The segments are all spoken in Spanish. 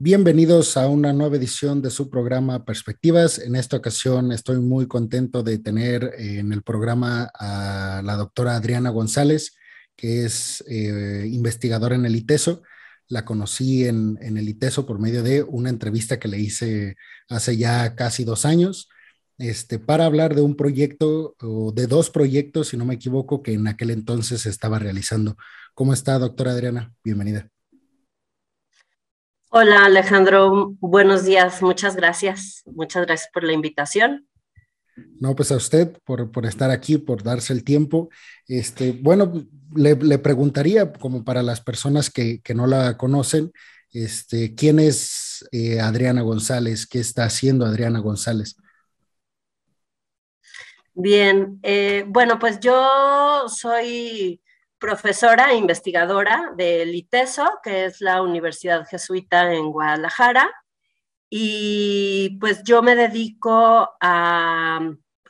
Bienvenidos a una nueva edición de su programa Perspectivas. En esta ocasión estoy muy contento de tener en el programa a la doctora Adriana González, que es eh, investigadora en el ITESO. La conocí en, en, el ITESO por medio de una entrevista que le hice hace ya casi dos años, este, para hablar de un proyecto o de dos proyectos, si no me equivoco, que en aquel entonces estaba realizando. ¿Cómo está, doctora Adriana? Bienvenida. Hola Alejandro, buenos días, muchas gracias, muchas gracias por la invitación. No, pues a usted por, por estar aquí, por darse el tiempo. Este, bueno, le, le preguntaría, como para las personas que, que, no la conocen, este, ¿quién es eh, Adriana González? ¿Qué está haciendo Adriana González? Bien, eh, bueno, pues yo soy profesora e investigadora del ITESO, que es la Universidad Jesuita en Guadalajara, y pues yo me dedico a,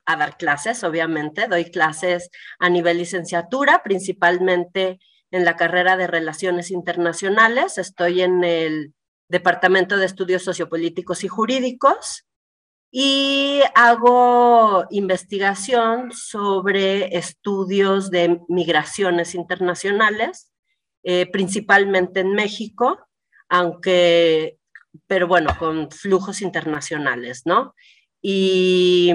a, dar clases, obviamente, doy clases a nivel licenciatura, principalmente en la carrera de Relaciones Internacionales, estoy en el Departamento de Estudios Sociopolíticos y Jurídicos y hago investigación sobre estudios de migraciones internacionales, eh, principalmente en México, aunque, pero bueno, con flujos internacionales, ¿no? Y,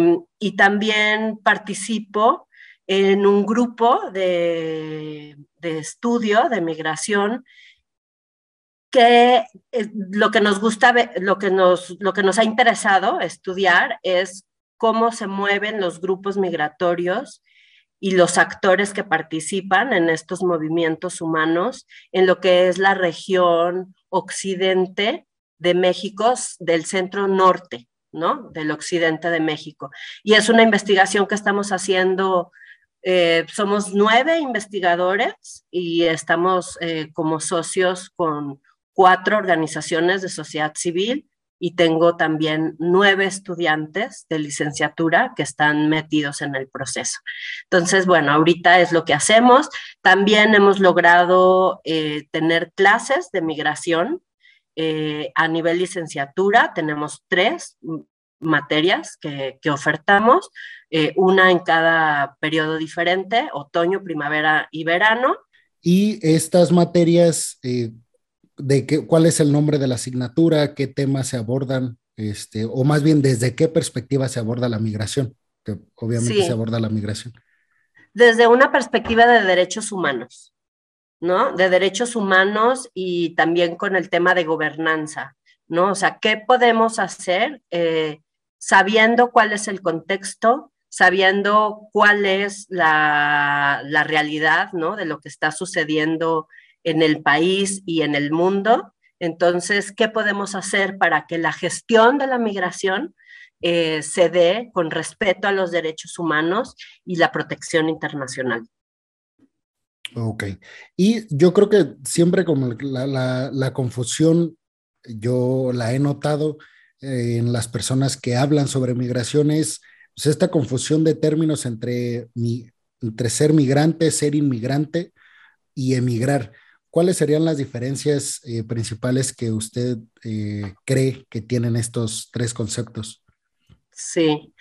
también participo en un grupo de, de estudio de migración que eh, lo que nos gusta, lo que nos, lo que nos ha interesado estudiar es cómo se mueven los grupos migratorios y los actores que participan en estos movimientos humanos en lo que es la región occidente de México, del centro norte, ¿no? Del occidente de México. Y es una investigación que estamos haciendo eh, somos nueve investigadores y estamos eh, como socios con cuatro organizaciones de sociedad civil y tengo también nueve estudiantes de licenciatura que están metidos en el proceso. Entonces, bueno, ahorita es lo que hacemos. También hemos logrado eh, tener clases de migración eh, a nivel licenciatura. Tenemos tres materias que, que ofertamos, eh, una en cada periodo diferente, otoño, primavera y verano. Y estas materias, de qué, cuál es el nombre de la asignatura, qué temas se abordan, este, o más bien desde qué perspectiva se aborda la migración, que obviamente sí. se aborda la migración. Desde una perspectiva de derechos humanos, ¿no? De derechos humanos y también con el tema de gobernanza, ¿no? O sea, ¿qué podemos hacer eh, sabiendo cuál es el contexto, sabiendo cuál es la, la realidad, ¿no? De lo que está sucediendo en el país y en el mundo. Entonces, ¿qué podemos hacer para que la gestión de la migración eh, se dé con respeto a los derechos humanos y la protección internacional? Ok. Y yo creo que siempre como la, confusión, yo la he notado eh, en las personas que hablan sobre migraciones, pues esta confusión de términos entre, mi, entre ser migrante, ser inmigrante y emigrar. ¿Cuáles serían las diferencias eh, principales que usted eh, cree que tienen estos tres conceptos? Sí,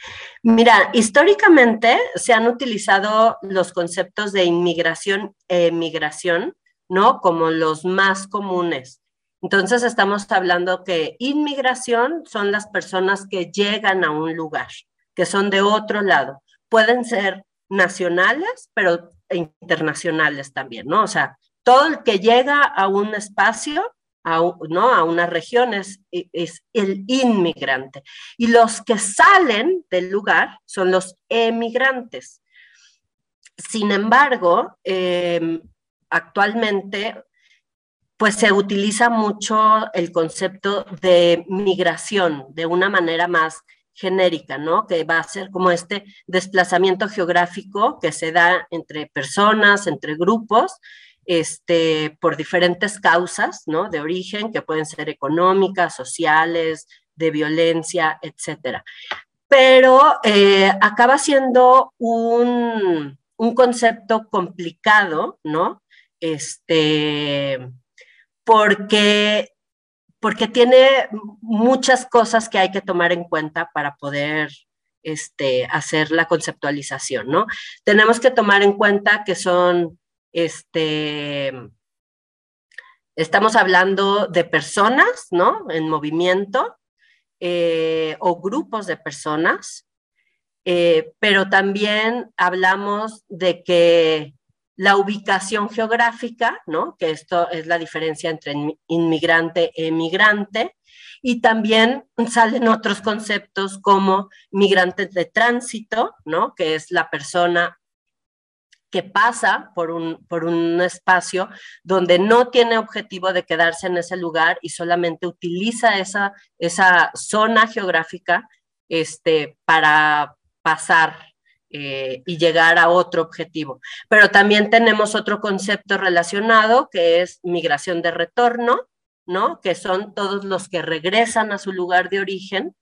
mira, históricamente se han utilizado los conceptos de inmigración e emigración, ¿no? Como los más comunes. Entonces estamos hablando que inmigración son las personas que llegan a un lugar, que son de otro lado. Pueden ser nacionales, pero internacionales también, ¿no? O sea, todo el que llega a un espacio, a, ¿no? a una región, es, es, el inmigrante. Y los que salen del lugar son los emigrantes. Sin embargo, eh, actualmente pues se utiliza mucho el concepto de migración de una manera más genérica, ¿no? Que va a ser como este desplazamiento geográfico que se da entre personas, entre grupos, este, por diferentes causas ¿no? de origen, que pueden ser económicas, sociales, de violencia, etcétera. Pero eh, acaba siendo un, un, concepto complicado, ¿no? Este, porque porque tiene muchas cosas que hay que tomar en cuenta para poder este, hacer la conceptualización, ¿no? Tenemos que tomar en cuenta que son, este, estamos hablando de personas, ¿no? En movimiento eh, o grupos de personas, eh, pero también hablamos de que la ubicación geográfica, ¿no? Que esto es la diferencia entre inmigrante e emigrante, y también salen otros conceptos como migrante de tránsito, ¿no? Que es la persona que pasa por un, por un espacio donde no tiene objetivo de quedarse en ese lugar y solamente utiliza esa, esa zona geográfica este, para pasar eh, y llegar a otro objetivo. Pero también tenemos otro concepto relacionado que es migración de retorno, ¿no? Que son todos los que regresan a su lugar de origen,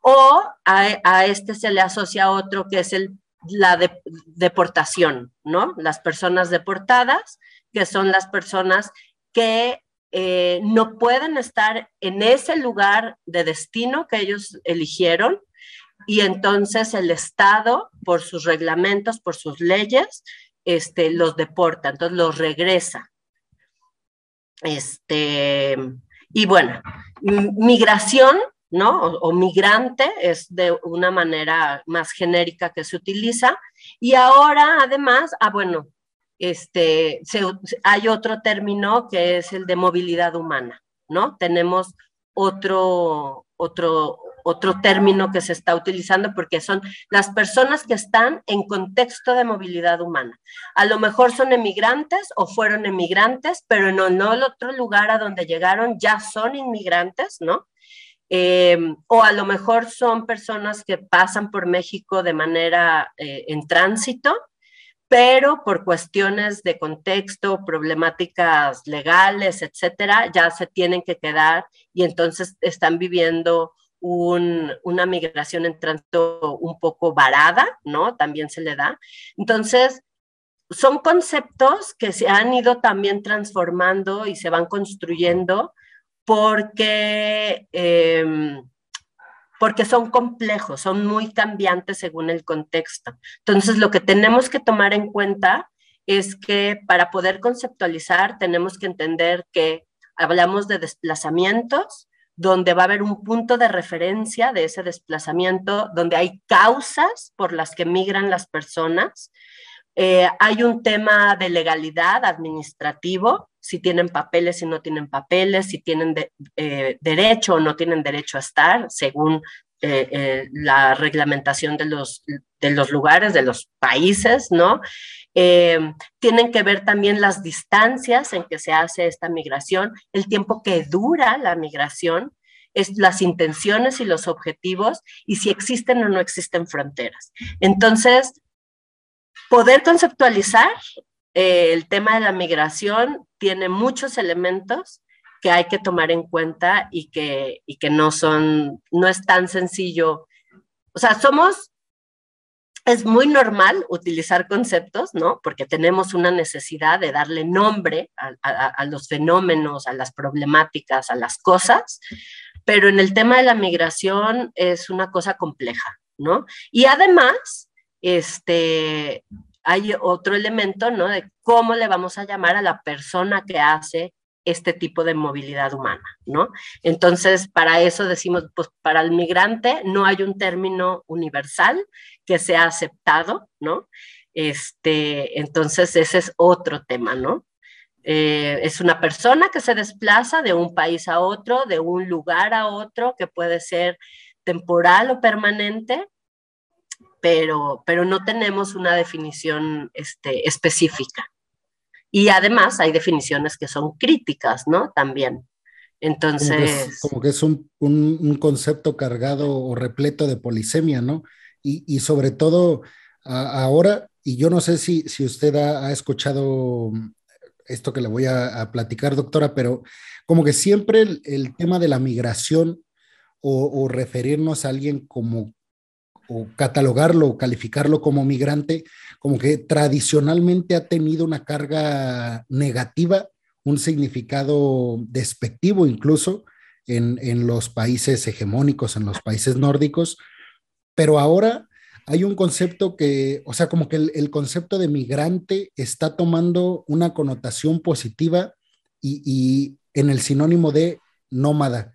o a, este se le asocia otro que es el, la deportación, ¿no? Las personas deportadas, que son las personas que eh, no pueden estar en ese lugar de destino que ellos eligieron y entonces el Estado, por sus reglamentos, por sus leyes, este, los deporta, entonces los regresa. Este, y bueno, migración, ¿no? O, migrante es de una manera más genérica que se utiliza. Y ahora, además, ah, bueno, este, hay otro término que es el de movilidad humana, ¿no? Tenemos otro, otro, otro término que se está utilizando porque son las personas que están en contexto de movilidad humana. A lo mejor son emigrantes o fueron emigrantes, pero no el otro lugar a donde llegaron ya son inmigrantes, ¿no? Em, o a lo mejor son personas que pasan por México de manera eh, en tránsito, pero por cuestiones de contexto, problemáticas legales, etcétera, ya se tienen que quedar y entonces están viviendo una migración en tránsito un poco varada, ¿no? También se le da. Entonces, son conceptos que se han ido también transformando y se van construyendo porque, em, porque son complejos, son muy cambiantes según el contexto. Entonces, lo que tenemos que tomar en cuenta es que para poder conceptualizar tenemos que entender que hablamos de desplazamientos, donde va a haber un punto de referencia de ese desplazamiento, donde hay causas por las que migran las personas. Eh, hay un tema de legalidad administrativo, si tienen papeles, si no tienen papeles, si tienen eh, derecho o no tienen derecho a estar, según eh, la reglamentación de los, de los lugares, de los países, ¿no? tienen que ver también las distancias en que se hace esta migración, el tiempo que dura la migración, es las intenciones y los objetivos y si existen o no existen fronteras. Entonces, poder conceptualizar eh, el tema de la migración tiene muchos elementos que hay que tomar en cuenta y que, y que no son, no es tan sencillo. O sea, somos es muy normal utilizar conceptos, ¿no? Porque tenemos una necesidad de darle nombre a, los fenómenos, a las problemáticas, a las cosas, pero en el tema de la migración es una cosa compleja, ¿no? Y además, este, hay otro elemento, ¿no? De cómo le vamos a llamar a la persona que hace este tipo de movilidad humana, ¿no? Entonces, para eso decimos, pues para el migrante no hay un término universal que sea aceptado, ¿no? Este, entonces, ese es otro tema, ¿no? Eh, es una persona que se desplaza de un país a otro, de un lugar a otro, que puede ser temporal o permanente, pero, pero no tenemos una definición este, específica. Y además hay definiciones que son críticas, ¿no? También. Entonces... Como que es, un, un, concepto cargado o repleto de polisemia, ¿no? Y, y sobre todo ahora, y yo no sé si, si usted ha, ha, escuchado esto que le voy a, a platicar, doctora, pero como que siempre el, el tema de la migración o, o, referirnos a alguien como o catalogarlo o calificarlo como migrante, como que tradicionalmente ha tenido una carga negativa, un significado despectivo incluso, en, los países hegemónicos, en los países nórdicos, pero ahora hay un concepto que, o sea, como que el, concepto de migrante está tomando una connotación positiva y, en el sinónimo de nómada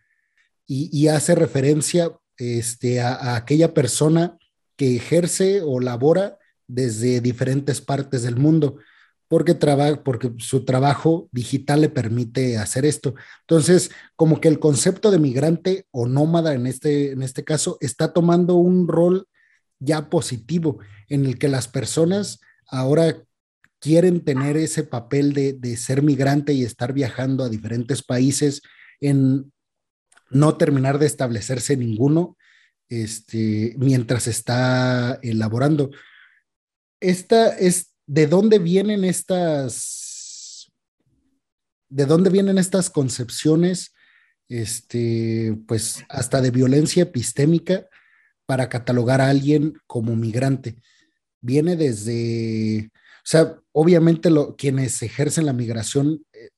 y, hace referencia este, a, aquella persona que ejerce o labora desde diferentes partes del mundo porque, porque su trabajo digital le permite hacer esto. Entonces, como que el concepto de migrante o nómada en este, en este caso está tomando un rol ya positivo en el que las personas ahora quieren tener ese papel de, de ser migrante y estar viajando a diferentes países en no terminar de establecerse ninguno este, mientras está elaborando. Esta es ¿de dónde vienen estas, de dónde vienen estas concepciones, este, pues hasta de violencia epistémica para catalogar a alguien como migrante? Viene desde, o sea, obviamente lo, quienes ejercen la migración eh,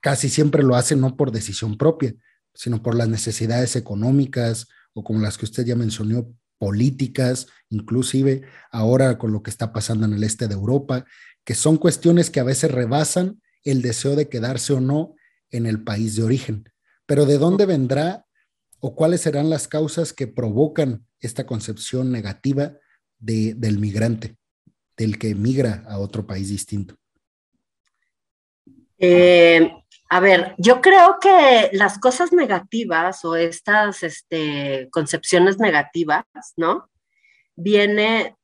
casi siempre lo hacen no por decisión propia, sino por las necesidades económicas o como las que usted ya mencionó, políticas, inclusive ahora con lo que está pasando en el este de Europa, que son cuestiones que a veces rebasan el deseo de quedarse o no en el país de origen. Pero ¿de dónde vendrá o cuáles serán las causas que provocan esta concepción negativa del migrante, del que migra a otro país distinto? Eh, a ver, yo creo que las cosas negativas o estas este, concepciones negativas, ¿no? Viene...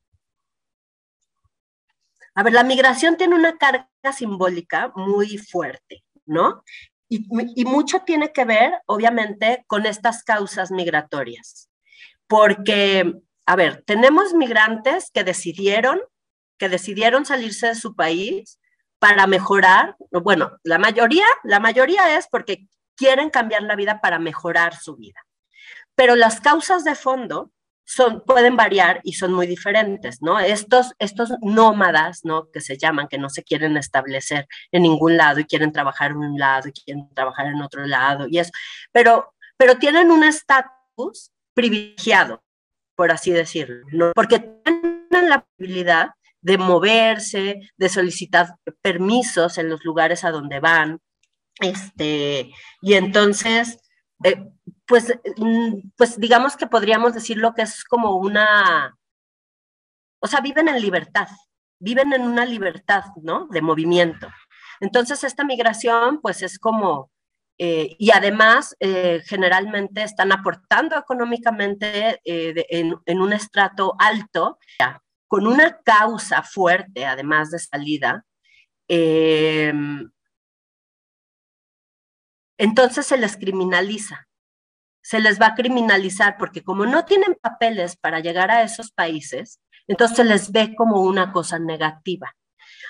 A ver, la migración tiene una carga simbólica muy fuerte, ¿no? Y, y mucho tiene que ver, obviamente, con estas causas migratorias. Porque, a ver, tenemos migrantes que decidieron, que decidieron salirse de su país para mejorar, bueno, la mayoría, la mayoría es porque quieren cambiar la vida para mejorar su vida. Pero las causas de fondo son, pueden variar y son muy diferentes, ¿no? Estos, estos nómadas, ¿no? Que se llaman, que no se quieren establecer en ningún lado y quieren trabajar en un lado y quieren trabajar en otro lado y eso, pero, pero tienen un estatus privilegiado, por así decirlo, ¿no? Porque tienen la posibilidad de moverse, de solicitar permisos en los lugares a donde van. Este, y entonces, eh, pues, mm, pues digamos que podríamos decirlo que es como una, o sea, viven en libertad, viven en una libertad, ¿no? De movimiento. Entonces, esta migración, pues es como, eh, y además, eh, generalmente están aportando económicamente en, en, un estrato alto con una causa fuerte, además de salida, em, entonces se les criminaliza. Se les va a criminalizar porque como no tienen papeles para llegar a esos países, entonces se les ve como una cosa negativa.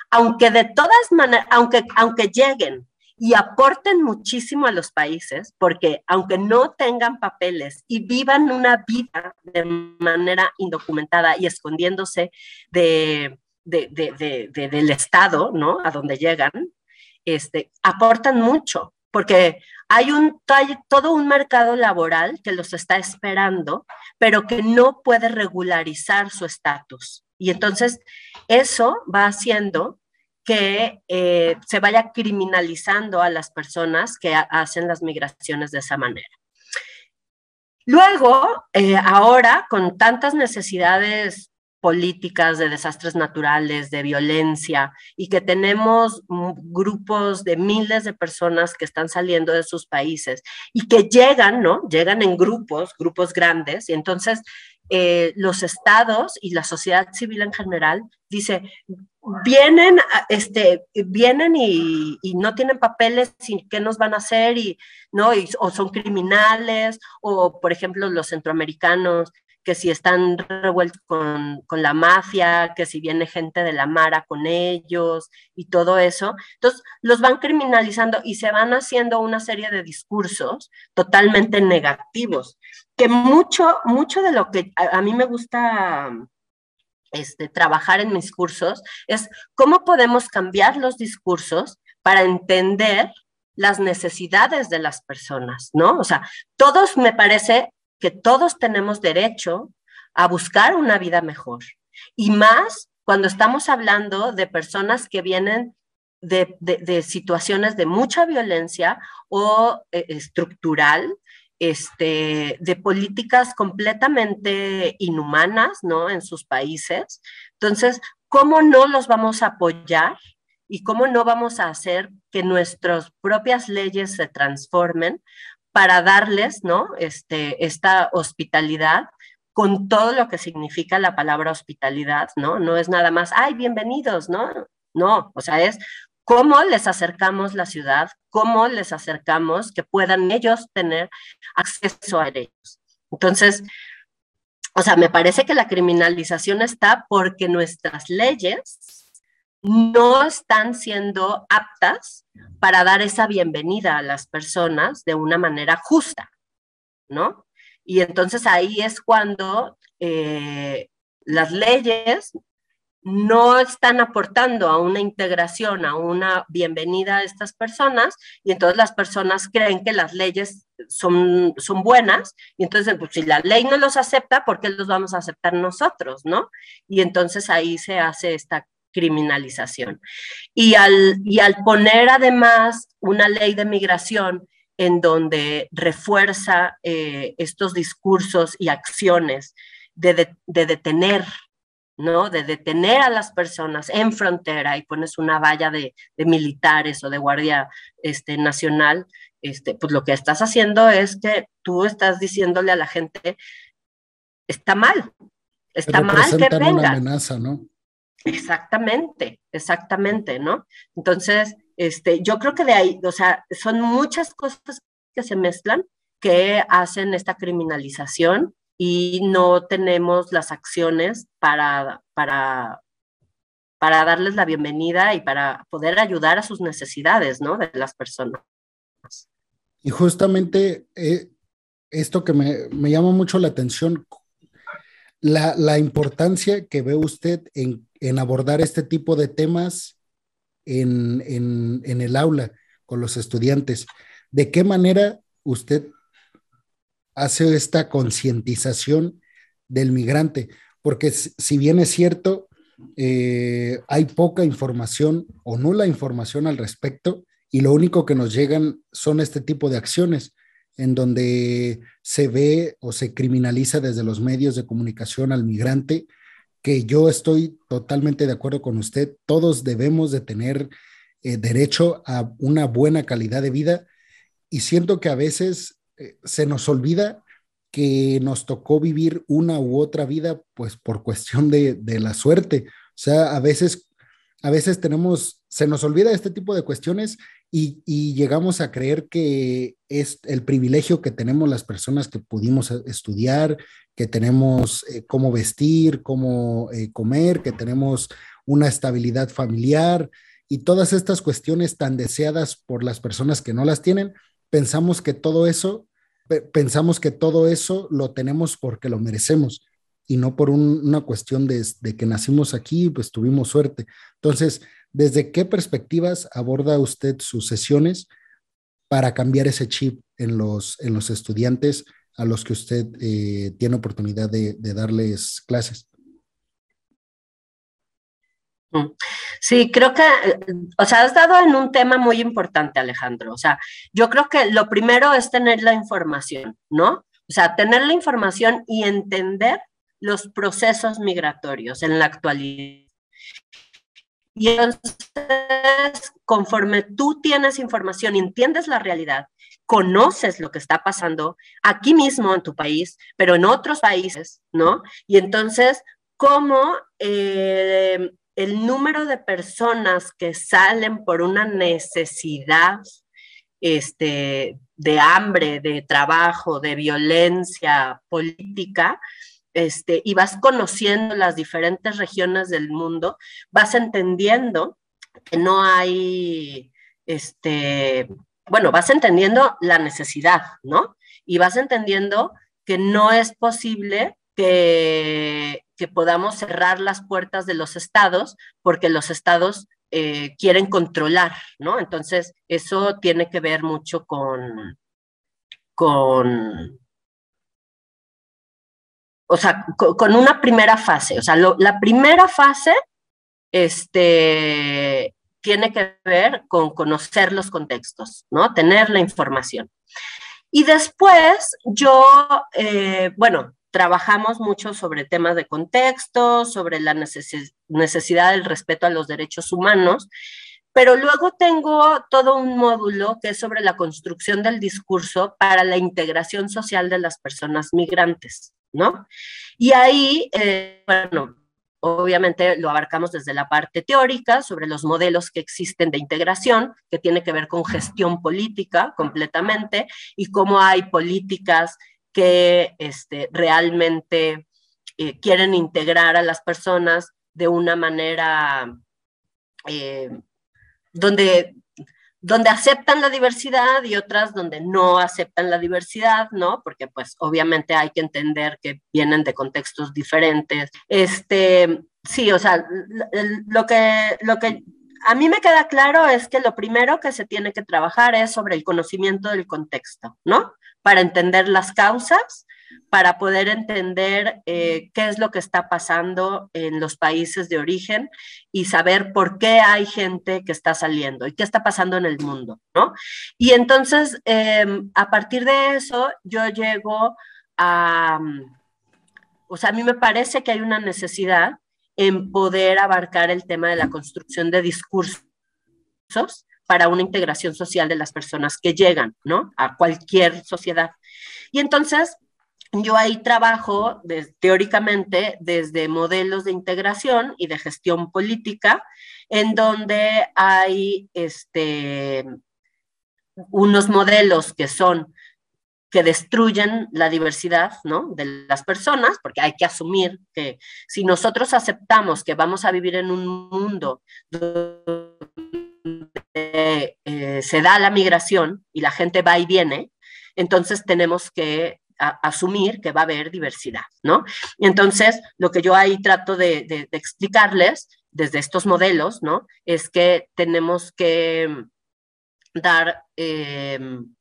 Aunque de todas maneras, aunque, aunque lleguen y aporten muchísimo a los países, porque aunque no tengan papeles y vivan una vida de manera indocumentada y escondiéndose de, del Estado, ¿no? A donde llegan, este, aportan mucho, porque hay, un, hay todo un mercado laboral que los está esperando, pero que no puede regularizar su estatus. Y entonces eso va haciendo que eh, se vaya criminalizando a las personas que hacen las migraciones de esa manera. Luego, eh, ahora, con tantas necesidades políticas de desastres naturales, de violencia, y que tenemos grupos de miles de personas que están saliendo de sus países y que llegan, ¿no? Llegan en grupos, grupos grandes, y entonces eh, los estados y la sociedad civil en general dice, vienen, este, vienen y, no tienen papeles, y ¿qué nos van a hacer? Y, ¿no? o son criminales, o por ejemplo los centroamericanos, que si están revueltos con, con, la mafia, que si viene gente de la Mara con ellos y todo eso. Entonces, los van criminalizando y se van haciendo una serie de discursos totalmente negativos, que mucho, mucho de lo que a mí me gusta este, trabajar en mis cursos es cómo podemos cambiar los discursos para entender las necesidades de las personas, ¿no? O sea, todos me parece que todos tenemos derecho a buscar una vida mejor. Y más cuando estamos hablando de personas que vienen de, situaciones de mucha violencia o eh, estructural, este, de políticas completamente inhumanas, ¿no? En sus países. Entonces, ¿cómo no los vamos a apoyar y cómo no vamos a hacer que nuestras propias leyes se transformen para darles, ¿no? Este, esta hospitalidad con todo lo que significa la palabra hospitalidad, ¿no? No es nada más, ay, bienvenidos, ¿no? No, o sea, es cómo les acercamos la ciudad, cómo les acercamos que puedan ellos tener acceso a ellos. Entonces, o sea, me parece que la criminalización está porque nuestras leyes no están siendo aptas para dar esa bienvenida a las personas de una manera justa, ¿no? Y entonces ahí es cuando eh, las leyes no están aportando a una integración, a una bienvenida a estas personas, y entonces las personas creen que las leyes son, son buenas, y entonces, pues, si la ley no los acepta, ¿por qué los vamos a aceptar nosotros, no? Y entonces ahí se hace esta criminalización. Y al, y al poner además una ley de migración en donde refuerza eh, estos discursos y acciones de, detener, ¿no? De detener a las personas en frontera y pones una valla de, militares o de guardia este, nacional, este, pues lo que estás haciendo es que tú estás diciéndole a la gente, está mal, está mal que venga. una amenaza, ¿no? Exactamente, exactamente, ¿no? Entonces, este, yo creo que de ahí, o sea, son muchas cosas que se mezclan que hacen esta criminalización y no tenemos las acciones para, para, para darles la bienvenida y para poder ayudar a sus necesidades, ¿no? De las personas. Y justamente eh, esto que me, me, llama mucho la atención, la, la importancia que ve usted en, en abordar este tipo de temas en, el aula con los estudiantes. ¿De qué manera usted hace esta concientización del migrante? Porque si bien es cierto, eh, hay poca información o nula información al respecto y lo único que nos llegan son este tipo de acciones en donde se ve o se criminaliza desde los medios de comunicación al migrante que yo estoy totalmente de acuerdo con usted. Todos debemos de tener eh, derecho a una buena calidad de vida y siento que a veces eh, se nos olvida que nos tocó vivir una u otra vida pues por cuestión de, de la suerte. O sea, a veces, a veces tenemos, se nos olvida este tipo de cuestiones y, y, llegamos a creer que es el privilegio que tenemos las personas que pudimos estudiar, que tenemos eh, cómo vestir, cómo eh, comer, que tenemos una estabilidad familiar y todas estas cuestiones tan deseadas por las personas que no las tienen, pensamos que todo eso, pensamos que todo eso lo tenemos porque lo merecemos y no por una cuestión de, que nacimos aquí, pues tuvimos suerte. Entonces, ¿desde qué perspectivas aborda usted sus sesiones para cambiar ese chip en los, en los estudiantes a los que usted eh, tiene oportunidad de, darles clases. Sí, creo que, o sea, has dado en un tema muy importante, Alejandro. O sea, yo creo que lo primero es tener la información, ¿no? O sea, tener la información y entender los procesos migratorios en la actualidad. Y entonces, conforme tú tienes información entiendes la realidad conoces lo que está pasando aquí mismo en tu país, pero en otros países, ¿no? Y entonces, ¿cómo eh, el número de personas que salen por una necesidad este, de hambre, de trabajo, de violencia política, este, y vas conociendo las diferentes regiones del mundo, vas entendiendo que no hay este, bueno, vas entendiendo la necesidad, ¿no? Y vas entendiendo que no es posible que, que podamos cerrar las puertas de los estados porque los estados eh, quieren controlar, ¿no? Entonces, eso tiene que ver mucho con, con o sea, con, una primera fase. O sea, la primera fase este, tiene que ver con conocer los contextos, ¿no? Tener la información. Y después yo, eh, bueno, trabajamos mucho sobre temas de contexto, sobre la necesidad del respeto a los derechos humanos, pero luego tengo todo un módulo que es sobre la construcción del discurso para la integración social de las personas migrantes, ¿no? Y ahí, eh, bueno, obviamente lo abarcamos desde la parte teórica sobre los modelos que existen de integración, que tiene que ver con gestión política completamente, y cómo hay políticas que este, realmente eh, quieren integrar a las personas de una manera eh, donde, donde aceptan la diversidad y otras donde no aceptan la diversidad, ¿no? Porque pues obviamente hay que entender que vienen de contextos diferentes. Este, sí, o sea, lo que, lo que a mí me queda claro es que lo primero que se tiene que trabajar es sobre el conocimiento del contexto, ¿no? Para entender las causas para poder entender eh, qué es lo que está pasando en los países de origen y saber por qué hay gente que está saliendo y qué está pasando en el mundo, ¿no? Y entonces, em, a partir de eso, yo llego a, o sea, a mí me parece que hay una necesidad en poder abarcar el tema de la construcción de discursos para una integración social de las personas que llegan, ¿no? A cualquier sociedad. Y entonces, yo ahí trabajo teóricamente desde modelos de integración y de gestión política, en donde hay este, unos modelos que son que destruyen la diversidad ¿no? de las personas, porque hay que asumir que si nosotros aceptamos que vamos a vivir en un mundo donde eh, se da la migración y la gente va y viene, entonces tenemos que asumir que va a haber diversidad, ¿no? Y entonces, lo que yo ahí trato de, explicarles desde estos modelos, ¿no? Es que tenemos que dar, em,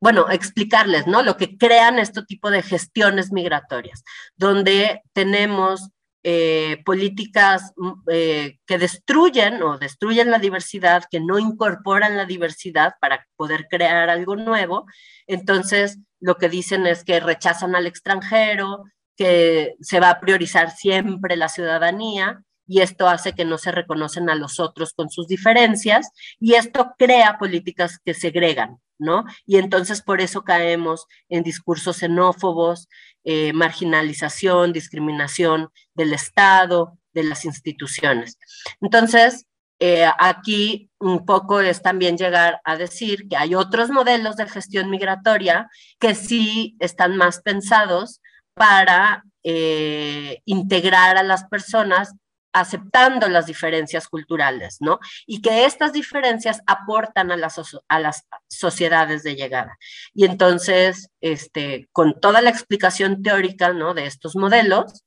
bueno, explicarles, ¿no? Lo que crean este tipo de gestiones migratorias, donde tenemos eh, políticas mm, eh, que destruyen o destruyen la diversidad, que no incorporan la diversidad para poder crear algo nuevo. Entonces, lo que dicen es que rechazan al extranjero, que se va a priorizar siempre la ciudadanía y esto hace que no se reconocen a los otros con sus diferencias y esto crea políticas que segregan, Y entonces por eso caemos en discursos xenófobos, eh, marginalización, discriminación del Estado, de las instituciones. Entonces, eh, aquí un poco es también llegar a decir que hay otros modelos de gestión migratoria que sí están más pensados para eh, integrar a las personas aceptando las diferencias culturales, ¿no? Y que estas diferencias aportan a las, a las sociedades de llegada. Y entonces, este, con toda la explicación teórica, ¿no? De estos modelos,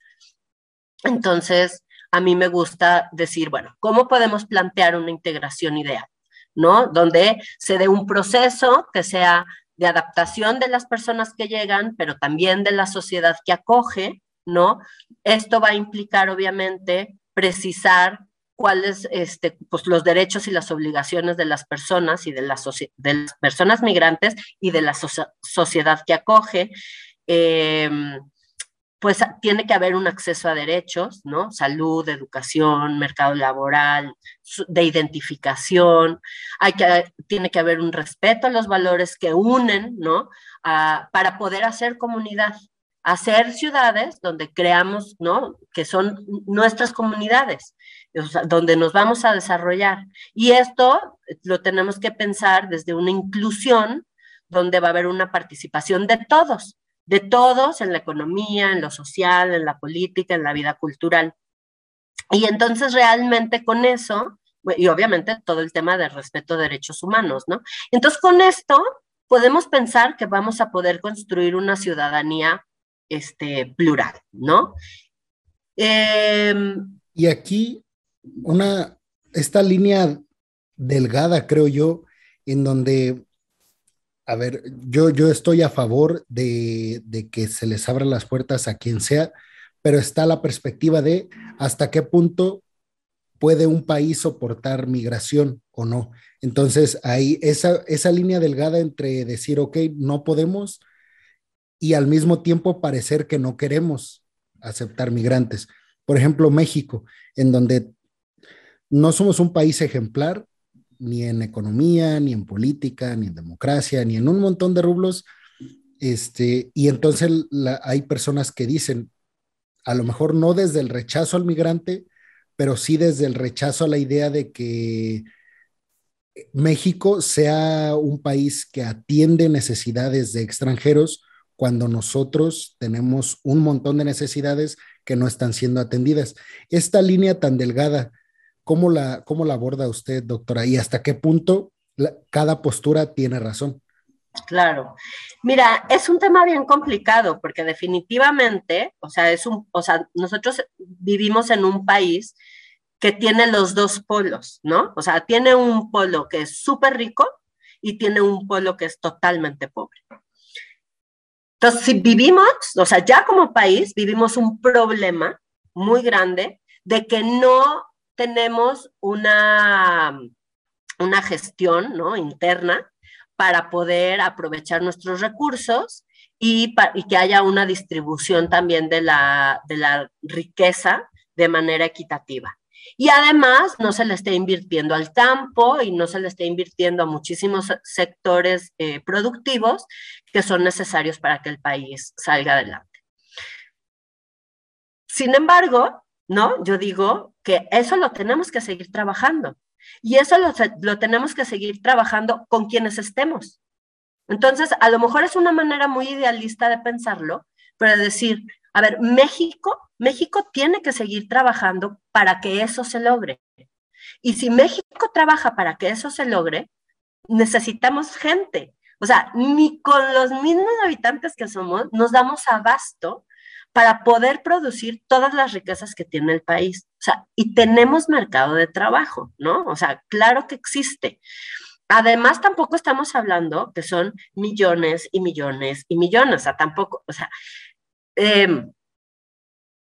entonces a mí me gusta decir, bueno, ¿cómo podemos plantear una integración ideal? ¿No? Donde se dé un proceso que sea de adaptación de las personas que llegan, pero también de la sociedad que acoge, ¿no? Esto va a implicar, obviamente, precisar cuáles este, pues, los derechos y las obligaciones de las personas y de, las, personas migrantes y de la sociedad que acoge. Eh, pues tiene que haber un acceso a derechos, ¿no? Salud, educación, mercado laboral, de identificación, hay que, tiene que haber un respeto a los valores que unen, ¿no? para poder hacer comunidad, hacer ciudades donde creamos, ¿no? Que son nuestras comunidades, donde nos vamos a desarrollar. Y esto lo tenemos que pensar desde una inclusión donde va a haber una participación de todos, de todos en la economía, en lo social, en la política, en la vida cultural. Y entonces realmente con eso, y obviamente todo el tema de respeto a derechos humanos, ¿no? Entonces con esto podemos pensar que vamos a poder construir una ciudadanía este, plural, ¿no? Em, y aquí una, esta línea delgada, creo yo, en donde, a ver, yo, yo estoy a favor de, de que se les abran las puertas a quien sea, pero está la perspectiva de hasta qué punto puede un país soportar migración o no. Entonces, ahí esa, esa línea delgada entre decir, ok, no podemos y al mismo tiempo parecer que no queremos aceptar migrantes. Por ejemplo, México, en donde no somos un país ejemplar, ni en economía, ni en política, ni en democracia, ni en un montón de rublos. Este, y entonces hay personas que dicen, a lo mejor no desde el rechazo al migrante, pero sí desde el rechazo a la idea de que México sea un país que atiende necesidades de extranjeros cuando nosotros tenemos un montón de necesidades que no están siendo atendidas. Esta línea tan delgada, ¿cómo la, cómo la aborda usted, doctora? ¿Y hasta qué punto cada postura tiene razón? Claro. Mira, es un tema bien complicado porque definitivamente, o sea, es un, o sea, nosotros vivimos en un país que tiene los dos polos, ¿no? O sea, tiene un polo que es súper rico y tiene un polo que es totalmente pobre. Entonces, si vivimos, o sea, ya como país vivimos un problema muy grande de que no tenemos una, una gestión interna para poder aprovechar nuestros recursos y, que haya una distribución también de la, de la riqueza de manera equitativa. Y además no se le está invirtiendo al campo y no se le está invirtiendo a muchísimos sectores eh, productivos que son necesarios para que el país salga adelante. Sin embargo, ¿no? Yo digo que eso lo tenemos que seguir trabajando. Y eso lo, tenemos que seguir trabajando con quienes estemos. Entonces, a lo mejor es una manera muy idealista de pensarlo, pero de decir, a ver, México, México tiene que seguir trabajando para que eso se logre. Y si México trabaja para que eso se logre, necesitamos gente. O sea, ni con los mismos habitantes que somos nos damos abasto para poder producir todas las riquezas que tiene el país. O sea, y tenemos mercado de trabajo, ¿no? O sea, claro que existe. Además, tampoco estamos hablando que son millones y millones y millones, o sea, tampoco, o sea, em,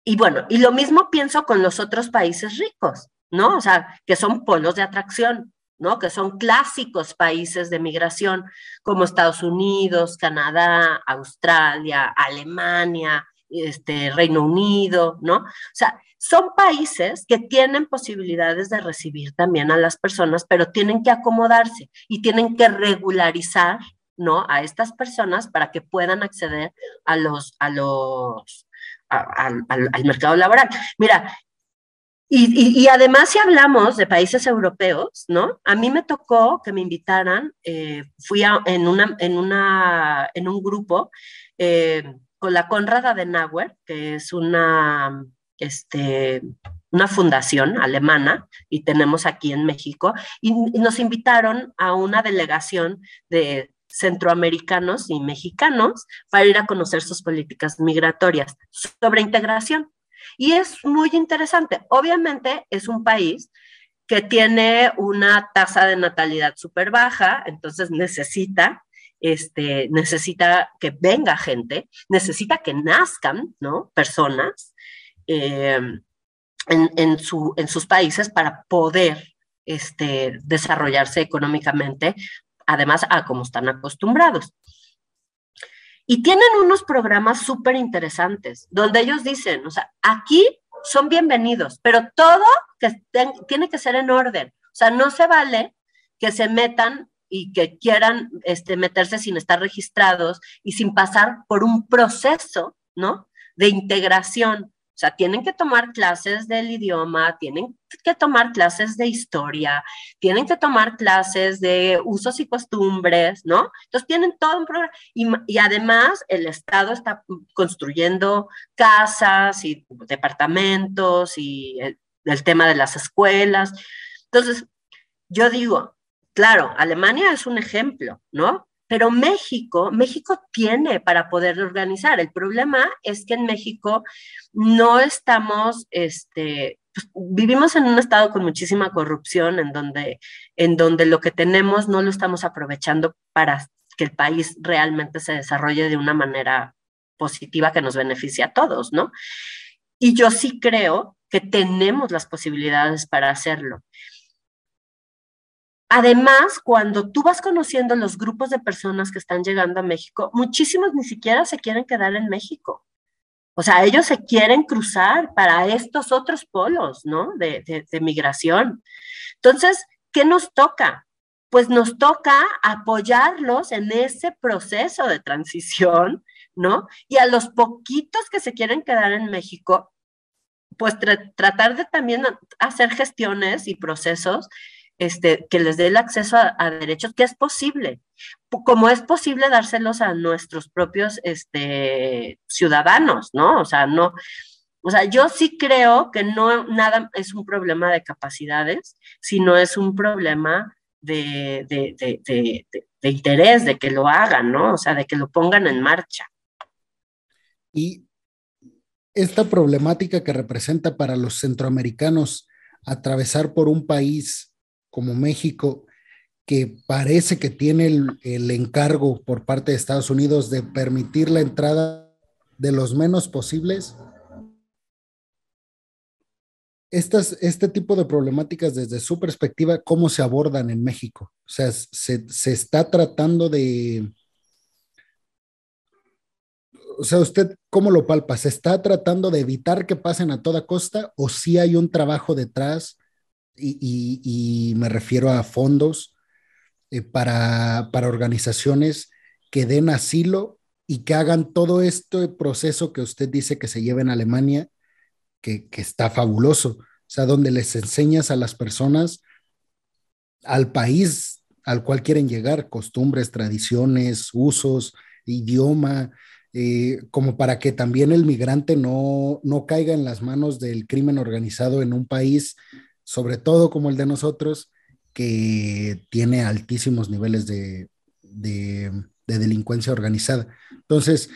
y bueno, y lo mismo pienso con los otros países ricos, ¿no? O sea, que son polos de atracción, ¿no? Que son clásicos países de migración, como Estados Unidos, Canadá, Australia, Alemania, este, Reino Unido, ¿no? O sea, son países que tienen posibilidades de recibir también a las personas, pero tienen que acomodarse y tienen que regularizar, ¿no? A estas personas para que puedan acceder a los, a los, al, mercado laboral. Mira, y, además, si hablamos de países europeos, ¿no? A mí me tocó que me invitaran, eh, fui en, una, en, una, en un grupo eh, con la Konrad Adenauer, que es una, este, una fundación alemana y tenemos aquí en México, y, nos invitaron a una delegación de centroamericanos y mexicanos para ir a conocer sus políticas migratorias sobre integración. Y es muy interesante. Obviamente es un país que tiene una tasa de natalidad súper baja, entonces necesita este, necesita que venga gente, necesita que nazcan, ¿no? Personas eh, en, sus países para poder este, desarrollarse económicamente, además a como están acostumbrados. Y tienen unos programas súper interesantes, donde ellos dicen, o sea, aquí son bienvenidos, pero todo que tiene que ser en orden. O sea, no se vale que se metan y que quieran este, meterse sin estar registrados y sin pasar por un proceso, ¿no? De integración. O sea, tienen que tomar clases del idioma, tienen que tomar clases de historia, tienen que tomar clases de usos y costumbres, ¿no? Entonces tienen todo un programa. Y, además el Estado está construyendo casas y departamentos y el tema de las escuelas. Entonces, yo digo, Claro, Alemania es un ejemplo, ¿no? Pero México, México tiene para poder organizar. El problema es que en México no estamos este, pues, vivimos en un estado con muchísima corrupción, en donde, en donde lo que tenemos no lo estamos aprovechando para que el país realmente se desarrolle de una manera positiva que nos beneficie a todos, ¿no? Y yo sí creo que tenemos las posibilidades para hacerlo. Además, cuando tú vas conociendo los grupos de personas que están llegando a México, muchísimos ni siquiera se quieren quedar en México. O sea, ellos se quieren cruzar para estos otros polos, ¿no? De, migración. Entonces, ¿qué nos toca? Pues nos toca apoyarlos en ese proceso de transición, ¿no? Y a los poquitos que se quieren quedar en México, pues tratar de también hacer gestiones y procesos este, que les dé el acceso a, derechos, que es posible, como es posible dárselos a nuestros propios este, ciudadanos, ¿no? O sea, no, o sea, yo sí creo que no nada es un problema de capacidades, sino es un problema de, de, interés, de que lo hagan, ¿no? O sea, de que lo pongan en marcha. Y esta problemática que representa para los centroamericanos atravesar por un país como México, que parece que tiene el, encargo por parte de Estados Unidos de permitir la entrada de los menos posibles, estas, este tipo de problemáticas desde su perspectiva, ¿cómo se abordan en México? O sea, se, se, está tratando de... O sea, ¿usted cómo lo palpa? ¿Se está tratando de evitar que pasen a toda costa o sí hay un trabajo detrás y, me refiero a fondos eh, para, organizaciones que den asilo y que hagan todo este proceso que usted dice que se lleva en Alemania, que, está fabuloso. O sea, donde les enseñas a las personas al país al cual quieren llegar, costumbres, tradiciones, usos, idioma, eh, como para que también el migrante no, no caiga en las manos del crimen organizado en un país sobre todo como el de nosotros, que tiene altísimos niveles de, delincuencia organizada. Entonces,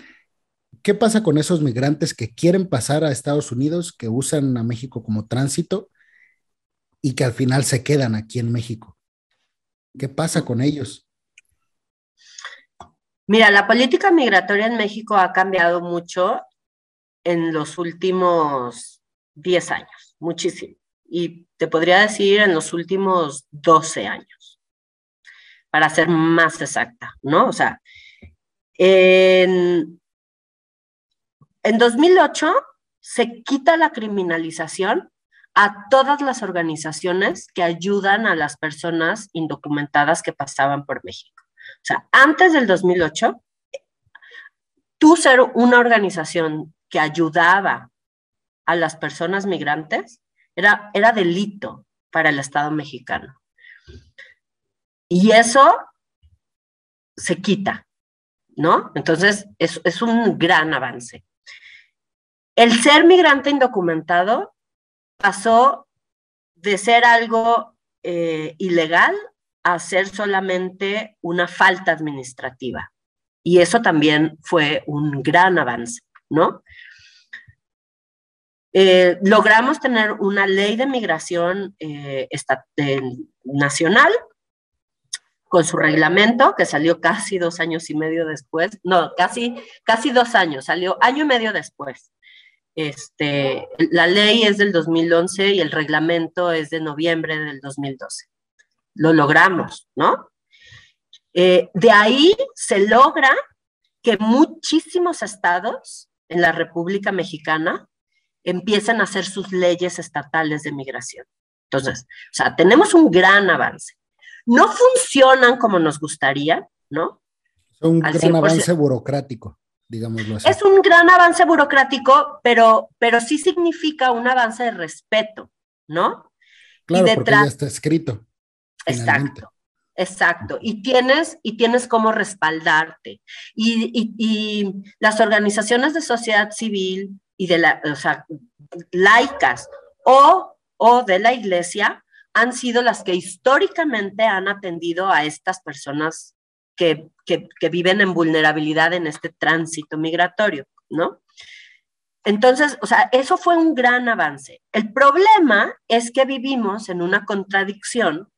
¿qué pasa con esos migrantes que quieren pasar a Estados Unidos, que usan a México como tránsito y que al final se quedan aquí en México? ¿Qué pasa con ellos? Mira, la política migratoria en México ha cambiado mucho en los últimos 10 años, muchísimo y te podría decir en los últimos 12 años, para ser más exacta, ¿no? O sea, en, en 2008 se quita la criminalización a todas las organizaciones que ayudan a las personas indocumentadas que pasaban por México. O sea, antes del 2008, tú ser una organización que ayudaba a las personas migrantes era, era delito para el Estado mexicano. Y eso se quita, ¿no? Entonces, es, es un gran avance. El ser migrante indocumentado pasó de ser algo eh, ilegal a ser solamente una falta administrativa. Y eso también fue un gran avance, ¿no? Eh, logramos tener una ley de migración eh, nacional con su reglamento, que salió casi dos años y medio después, no, casi, casi dos años, salió año y medio después. Este, la ley es del 2011 y el reglamento es de noviembre del 2012. Lo logramos, ¿no? Eh, de ahí se logra que muchísimos estados en la República Mexicana empiezan a hacer sus leyes estatales de migración. Entonces, o sea, tenemos un gran avance. No funcionan como nos gustaría, ¿no? Es un gran avance burocrático, digámoslo así. Es un gran avance burocrático, pero, pero sí significa un avance de respeto, ¿no? Claro, porque ya está escrito. Exacto. Exacto, y tienes, y tienes cómo respaldarte. Y, y, las organizaciones de sociedad civil y de la, o sea, laicas o, o de la iglesia han sido las que históricamente han atendido a estas personas que, que, que viven en vulnerabilidad en este tránsito migratorio, ¿no? entonces, o sea, eso fue un gran avance. El problema es que vivimos en una contradicción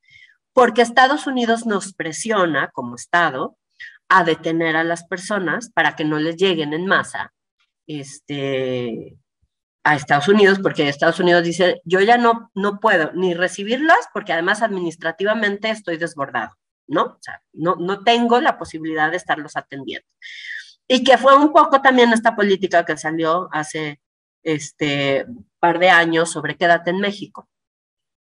porque Estados Unidos nos presiona como Estado a detener a las personas para que no les lleguen en masa este, a Estados Unidos, porque Estados Unidos dice, yo ya no, no puedo ni recibirlas porque además administrativamente estoy desbordado, ¿no? O sea, no, no tengo la posibilidad de estarlos atendiendo. Y que fue un poco también esta política que salió hace este par de años sobre quédate en México.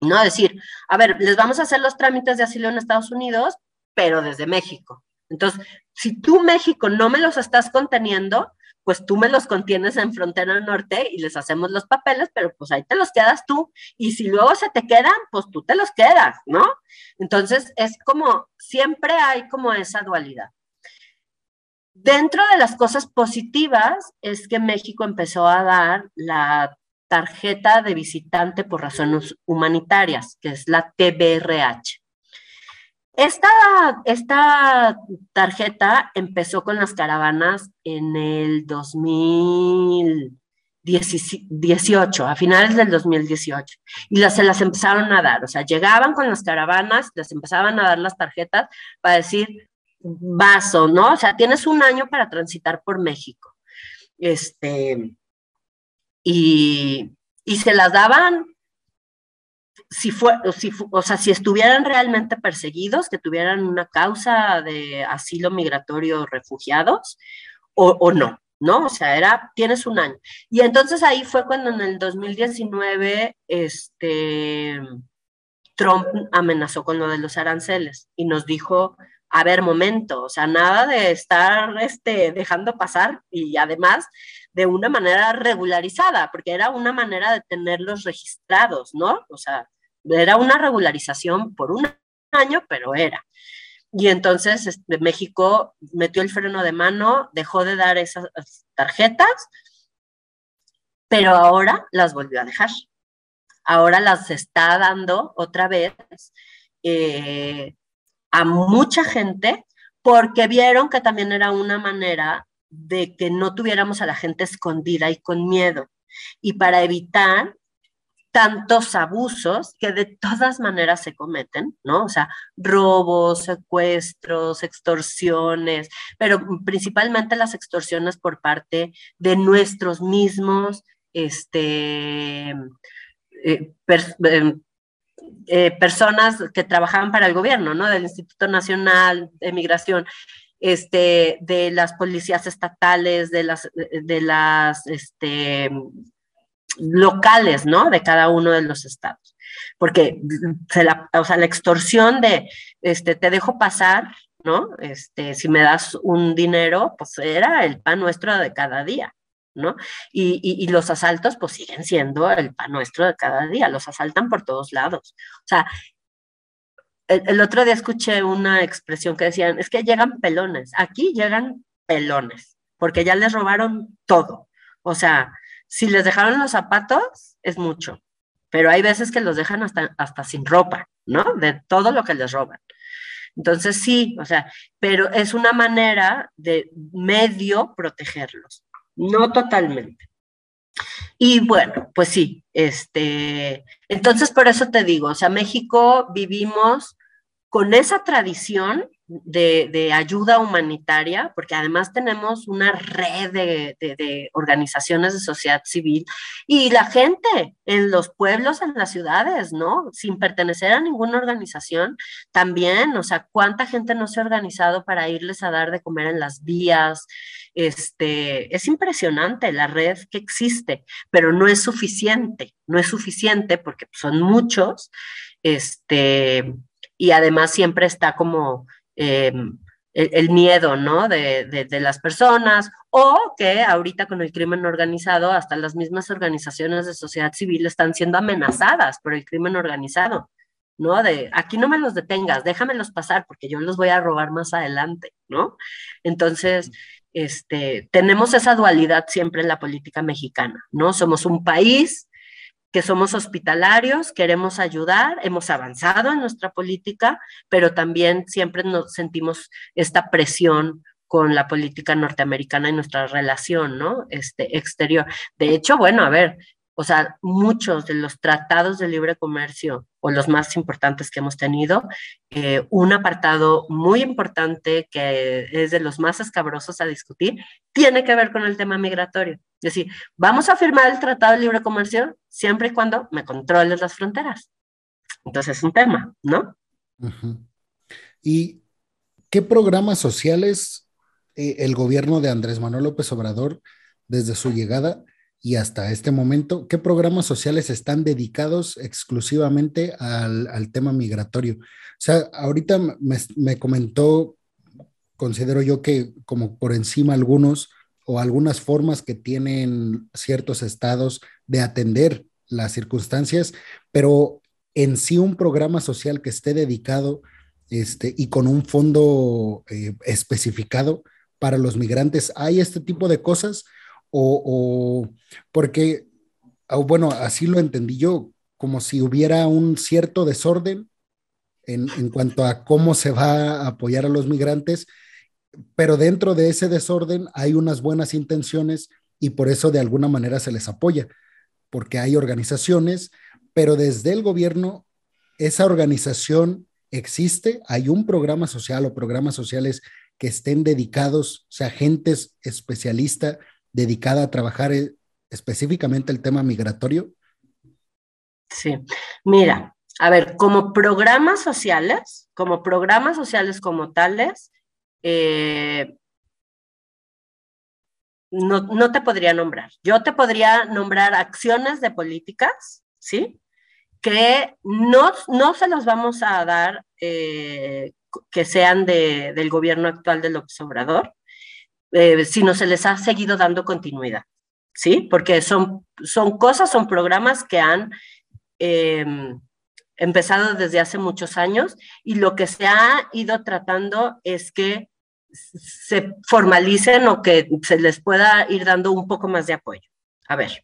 No decir, a ver, les vamos a hacer los trámites de asilo en Estados Unidos, pero desde México. Entonces, si tú México no me los estás conteniendo, pues tú me los contienes en frontera norte y les hacemos los papeles, pero pues ahí te los quedas tú. Y si luego se te quedan, pues tú te los quedas, ¿no? Entonces es como, siempre hay como esa dualidad. Dentro de las cosas positivas es que México empezó a dar la tarjeta de visitante por razones humanitarias, que es la TBRH. Esta, esta tarjeta empezó con las caravanas en el 2018, a finales del 2018, y las, se las empezaron a dar, o sea, llegaban con las caravanas, les empezaban a dar las tarjetas para decir, vaso, ¿no? O sea, tienes un año para transitar por México. Este, y, se las daban si fue, si, o sea, si estuvieran realmente perseguidos, que tuvieran una causa de asilo migratorio refugiados, o, o, no, ¿no? O sea, era, tienes un año. Y entonces ahí fue cuando en el 2019, este, Trump amenazó con lo de los aranceles y nos dijo, a ver, momento, o sea, nada de estar este, dejando pasar y además de una manera regularizada, porque era una manera de tenerlos registrados, ¿no? O sea, era una regularización por un año, pero era. Y entonces este, México metió el freno de mano, dejó de dar esas tarjetas, pero ahora las volvió a dejar. Ahora las está dando otra vez. Eh, a mucha gente porque vieron que también era una manera de que no tuviéramos a la gente escondida y con miedo. Y para evitar tantos abusos que de todas maneras se cometen, ¿no? O sea, robos, secuestros, extorsiones, pero principalmente las extorsiones por parte de nuestros mismos, este, eh, em, eh, personas que trabajaban para el gobierno, ¿no? Del Instituto Nacional de Migración, este, de las policías estatales, de las, de las este, locales, ¿no? De cada uno de los estados. Porque se la, o sea, la extorsión de, este, te dejo pasar, ¿no? Este, si me das un dinero, pues era el pan nuestro de cada día. ¿no? Y, los asaltos pues siguen siendo el pan nuestro de cada día, los asaltan por todos lados. O sea, el, otro día escuché una expresión que decían, es que llegan pelones, aquí llegan pelones, porque ya les robaron todo. O sea, si les dejaron los zapatos, es mucho, pero hay veces que los dejan hasta, hasta sin ropa, ¿no? De todo lo que les roban. Entonces sí, o sea, pero es una manera de medio protegerlos no totalmente. Y bueno, pues sí, este, entonces por eso te digo, o sea, México vivimos con esa tradición de, ayuda humanitaria, porque además tenemos una red de, organizaciones de sociedad civil y la gente en los pueblos, en las ciudades, ¿no? Sin pertenecer a ninguna organización, también, o sea, cuánta gente no se ha organizado para irles a dar de comer en las vías. Este, es impresionante la red que existe, pero no es suficiente, no es suficiente porque son muchos, este, y además siempre está como Em, el, miedo, ¿no? De, las personas, o que ahorita con el crimen organizado, hasta las mismas organizaciones de sociedad civil están siendo amenazadas por el crimen organizado, ¿no? De aquí no me los detengas, déjamelos pasar porque yo los voy a robar más adelante, ¿no? Entonces, este, tenemos esa dualidad siempre en la política mexicana, ¿no? Somos un país que somos hospitalarios, queremos ayudar, hemos avanzado en nuestra política, pero también siempre nos sentimos esta presión con la política norteamericana y nuestra relación, ¿no? Este, exterior. De hecho, bueno, a ver, o sea, muchos de los tratados de libre comercio o los más importantes que hemos tenido, eh, un apartado muy importante que es de los más escabrosos a discutir, tiene que ver con el tema migratorio. Es decir, vamos a firmar el tratado de libre comercio siempre y cuando me controles las fronteras. Entonces es un tema, ¿no? ¿Y qué programas sociales eh, el gobierno de Andrés Manuel López Obrador, desde su llegada, y hasta este momento, ¿qué programas sociales están dedicados exclusivamente al, tema migratorio? O sea, ahorita me, comentó, considero yo que como por encima algunos o algunas formas que tienen ciertos estados de atender las circunstancias, pero en sí un programa social que esté dedicado este, y con un fondo eh, especificado para los migrantes, ¿hay este tipo de cosas? o, porque, bueno, así lo entendí yo, como si hubiera un cierto desorden en, en, cuanto a cómo se va a apoyar a los migrantes, pero dentro de ese desorden hay unas buenas intenciones y por eso de alguna manera se les apoya, porque hay organizaciones, pero desde el gobierno esa organización existe, hay un programa social o programas sociales que estén dedicados, o sea, agentes especialistas dedicada a trabajar eh, específicamente el tema migratorio? Sí, mira, a ver, como programas sociales, como programas sociales como tales, eh, no, no, te podría nombrar. Yo te podría nombrar acciones de políticas, ¿sí? Que no, no se los vamos a dar eh, que sean de, del gobierno actual del observador, eh, sino se les ha seguido dando continuidad, ¿sí? Porque son, son cosas, son programas que han em, empezado desde hace muchos años y lo que se ha ido tratando es que se formalicen o que se les pueda ir dando un poco más de apoyo. A ver.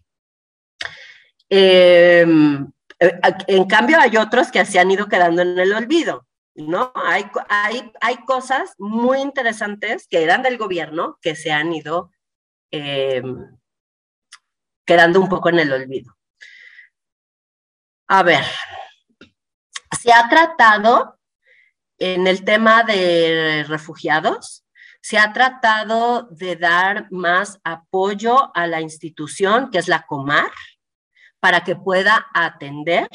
Em, eh, en cambio, hay otros que se han ido quedando en el olvido. ¿no? Hay, hay, hay cosas muy interesantes que eran del gobierno que se han ido eh, quedando un poco en el olvido. A ver, se ha tratado en el tema de refugiados, se ha tratado de dar más apoyo a la institución, que es la Comar, para que pueda atender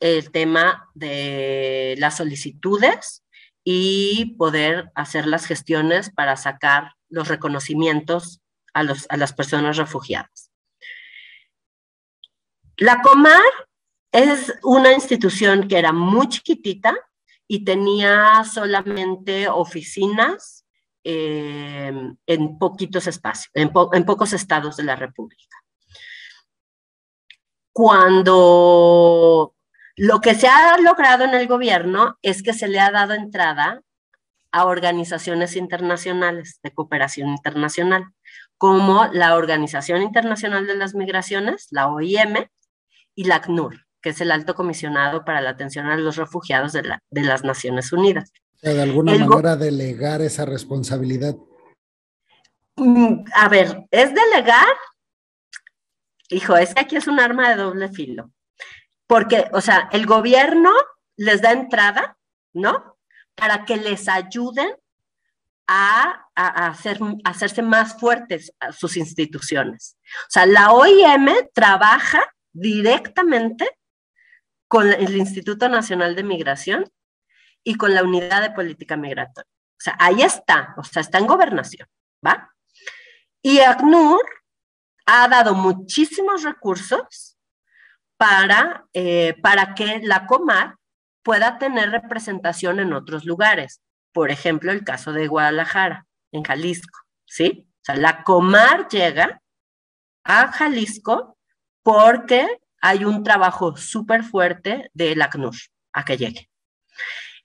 el tema de las solicitudes y poder hacer las gestiones para sacar los reconocimientos a, las personas refugiadas. La Comar es una institución que era muy chiquitita y tenía solamente oficinas eh, en poquitos espacios, en, en pocos estados de la República. Cuando lo que se ha logrado en el gobierno es que se le ha dado entrada a organizaciones internacionales de cooperación internacional, como la Organización Internacional de las Migraciones, la OIM, y la ACNUR, que es el Alto Comisionado para la Atención a los Refugiados de, las Naciones Unidas. de alguna manera delegar esa responsabilidad. Mm, a ver, es delegar, hijo, es que aquí es un arma de doble filo porque, o sea, el gobierno les da entrada, ¿no? Para que les ayuden a, hacer, hacerse más fuertes a sus instituciones. O sea, la OIM trabaja directamente con el Instituto Nacional de Migración y con la Unidad de Política Migratoria. O sea, ahí está, o sea, está en gobernación, ¿va? Y ACNUR ha dado muchísimos recursos para, eh, para que la Comar pueda tener representación en otros lugares. Por ejemplo, el caso de Guadalajara, en Jalisco, ¿sí? O sea, la Comar llega a Jalisco porque hay un trabajo súper fuerte del ACNUR a que llegue.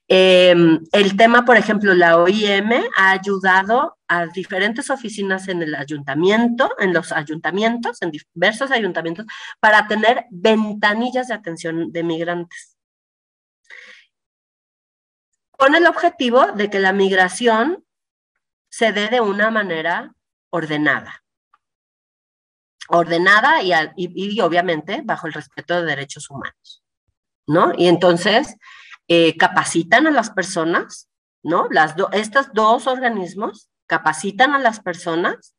Em, el tema, por ejemplo, la OIM ha ayudado a diferentes oficinas en el ayuntamiento, en los ayuntamientos, en diversos ayuntamientos, para tener ventanillas de atención de migrantes. Con el objetivo de que la migración se dé de una manera ordenada. Ordenada y, obviamente bajo el respeto de derechos humanos, ¿no? Y entonces eh, capacitan a las personas, ¿no? Las estos dos organismos capacitan a las personas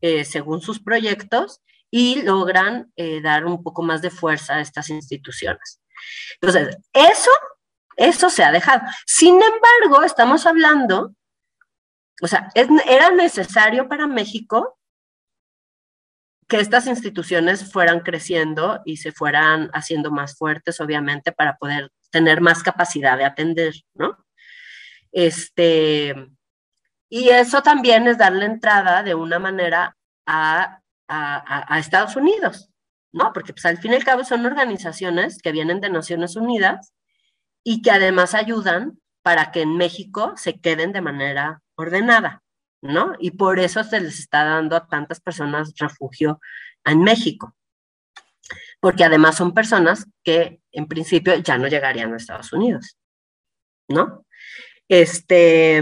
eh, según sus proyectos y logran eh, dar un poco más de fuerza a estas instituciones. Entonces, eso, eso se ha dejado. Sin embargo, estamos hablando, o sea, era necesario para México que estas instituciones fueran creciendo y se fueran haciendo más fuertes, obviamente, para poder tener más capacidad de atender, ¿no? Este, y eso también es darle entrada de una manera a, Estados Unidos, ¿no? Porque pues, al fin y al cabo son organizaciones que vienen de Naciones Unidas y que además ayudan para que en México se queden de manera ordenada, ¿no? Y por eso se les está dando a tantas personas refugio en México. Porque además son personas que en principio ya no llegarían a Estados Unidos, ¿no? Este,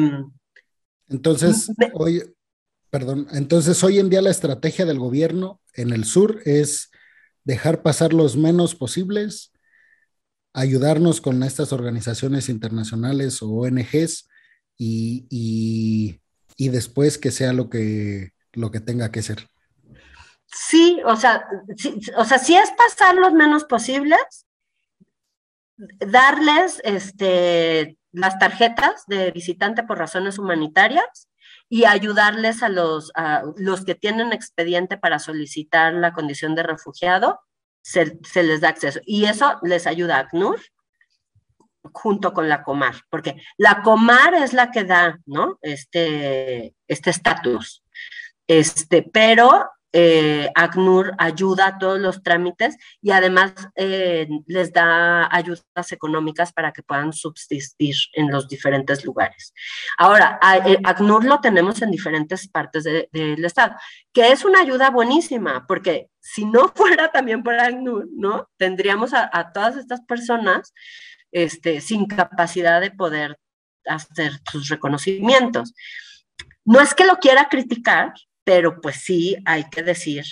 entonces, hoy, perdón, entonces hoy en día la estrategia del gobierno en el sur es dejar pasar los menos posibles, ayudarnos con estas organizaciones internacionales o ONGs y, después que sea lo que, lo que tenga que ser. Sí, o sea, o sea, sí es pasar los menos posibles, darles este, las tarjetas de visitante por razones humanitarias y ayudarles a los, los que tienen expediente para solicitar la condición de refugiado, se, les da acceso. Y eso les ayuda a ACNUR junto con la Comar, porque la Comar es la que da, ¿no? Este estatus. Este, este, pero eh, ACNUR ayuda a todos los trámites y además eh, les da ayudas económicas para que puedan subsistir en los diferentes lugares. Ahora, eh, ACNUR lo tenemos en diferentes partes del estado, que es una ayuda buenísima, porque si no fuera también por ACNUR, ¿no? Tendríamos a, todas estas personas este, sin capacidad de poder hacer sus reconocimientos. No es que lo quiera criticar, pero pues sí hay que decir